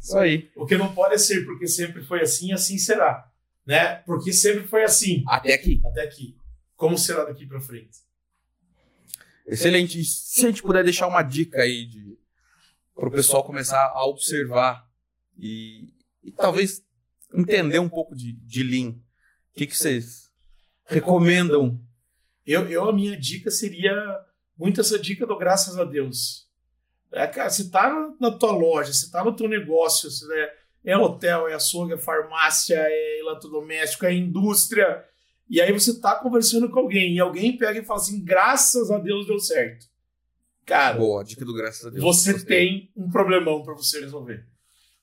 Isso aí. O que não pode ser porque sempre foi assim, assim será. Né? Porque sempre foi assim. Até aqui. Até aqui. Como será daqui para frente? Excelente. E se a gente puder deixar uma dica aí de para o pessoal começar a observar e, e, talvez entender um pouco de, de Lean. O que, que vocês recomendam? Eu, eu, a minha dica seria muito essa dica do graças a Deus. É, cara, você tá na tua loja, você tá no teu negócio, é, é hotel, é açougue, é farmácia, é eletrodoméstico, é indústria. E aí você tá conversando com alguém e alguém pega e fala assim: graças a Deus deu certo. Cara, Boa, dica do graças a Deus. Você tem um problemão para você resolver.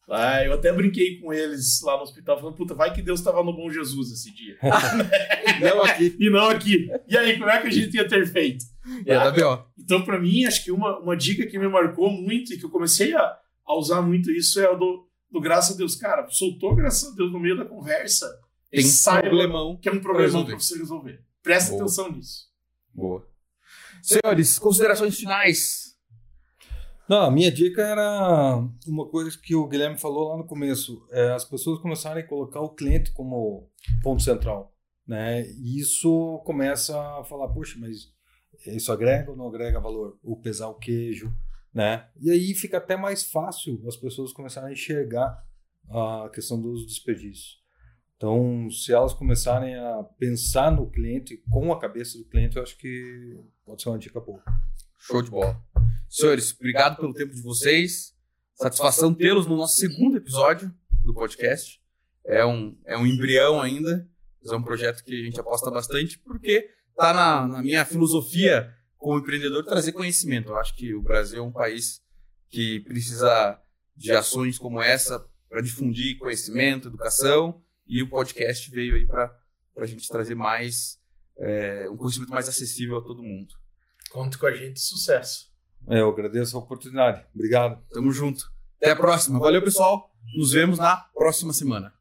Ah, eu até brinquei com eles lá no hospital, falando, puta, vai que Deus estava no bom Jesus esse dia. [LAUGHS] não aqui. E não aqui. E aí, como é que a gente ia ter feito? É, ah, pior. Então, para mim, acho que uma, uma dica que me marcou muito e que eu comecei a, a usar muito isso é o do, do graças a Deus. Cara, soltou graças a Deus no meio da conversa. Tem um problemão. Que é um problemão para você resolver. Presta Boa. atenção nisso. Boa. Senhores, considerações finais. Não, a minha dica era uma coisa que o Guilherme falou lá no começo. É, as pessoas começarem a colocar o cliente como ponto central. Né? E isso começa a falar, poxa, mas isso agrega ou não agrega valor? O pesar o queijo, né? E aí fica até mais fácil as pessoas começarem a enxergar a questão dos desperdícios. Então, se elas começarem a pensar no cliente com a cabeça do cliente, eu acho que pode ser uma dica boa. Show de bola. Senhores, obrigado pelo tempo de vocês. Satisfação tê-los no nosso segundo episódio do podcast. É um, é um embrião ainda, mas é um projeto que a gente aposta bastante, porque está na, na minha filosofia como empreendedor trazer conhecimento. Eu acho que o Brasil é um país que precisa de ações como essa para difundir conhecimento, educação e o podcast veio aí para a gente trazer mais é, um conhecimento mais acessível a todo mundo. Conte com a gente, sucesso. É, eu agradeço a oportunidade. Obrigado. Tamo junto. Até a próxima. Valeu, pessoal. Nos vemos na próxima semana.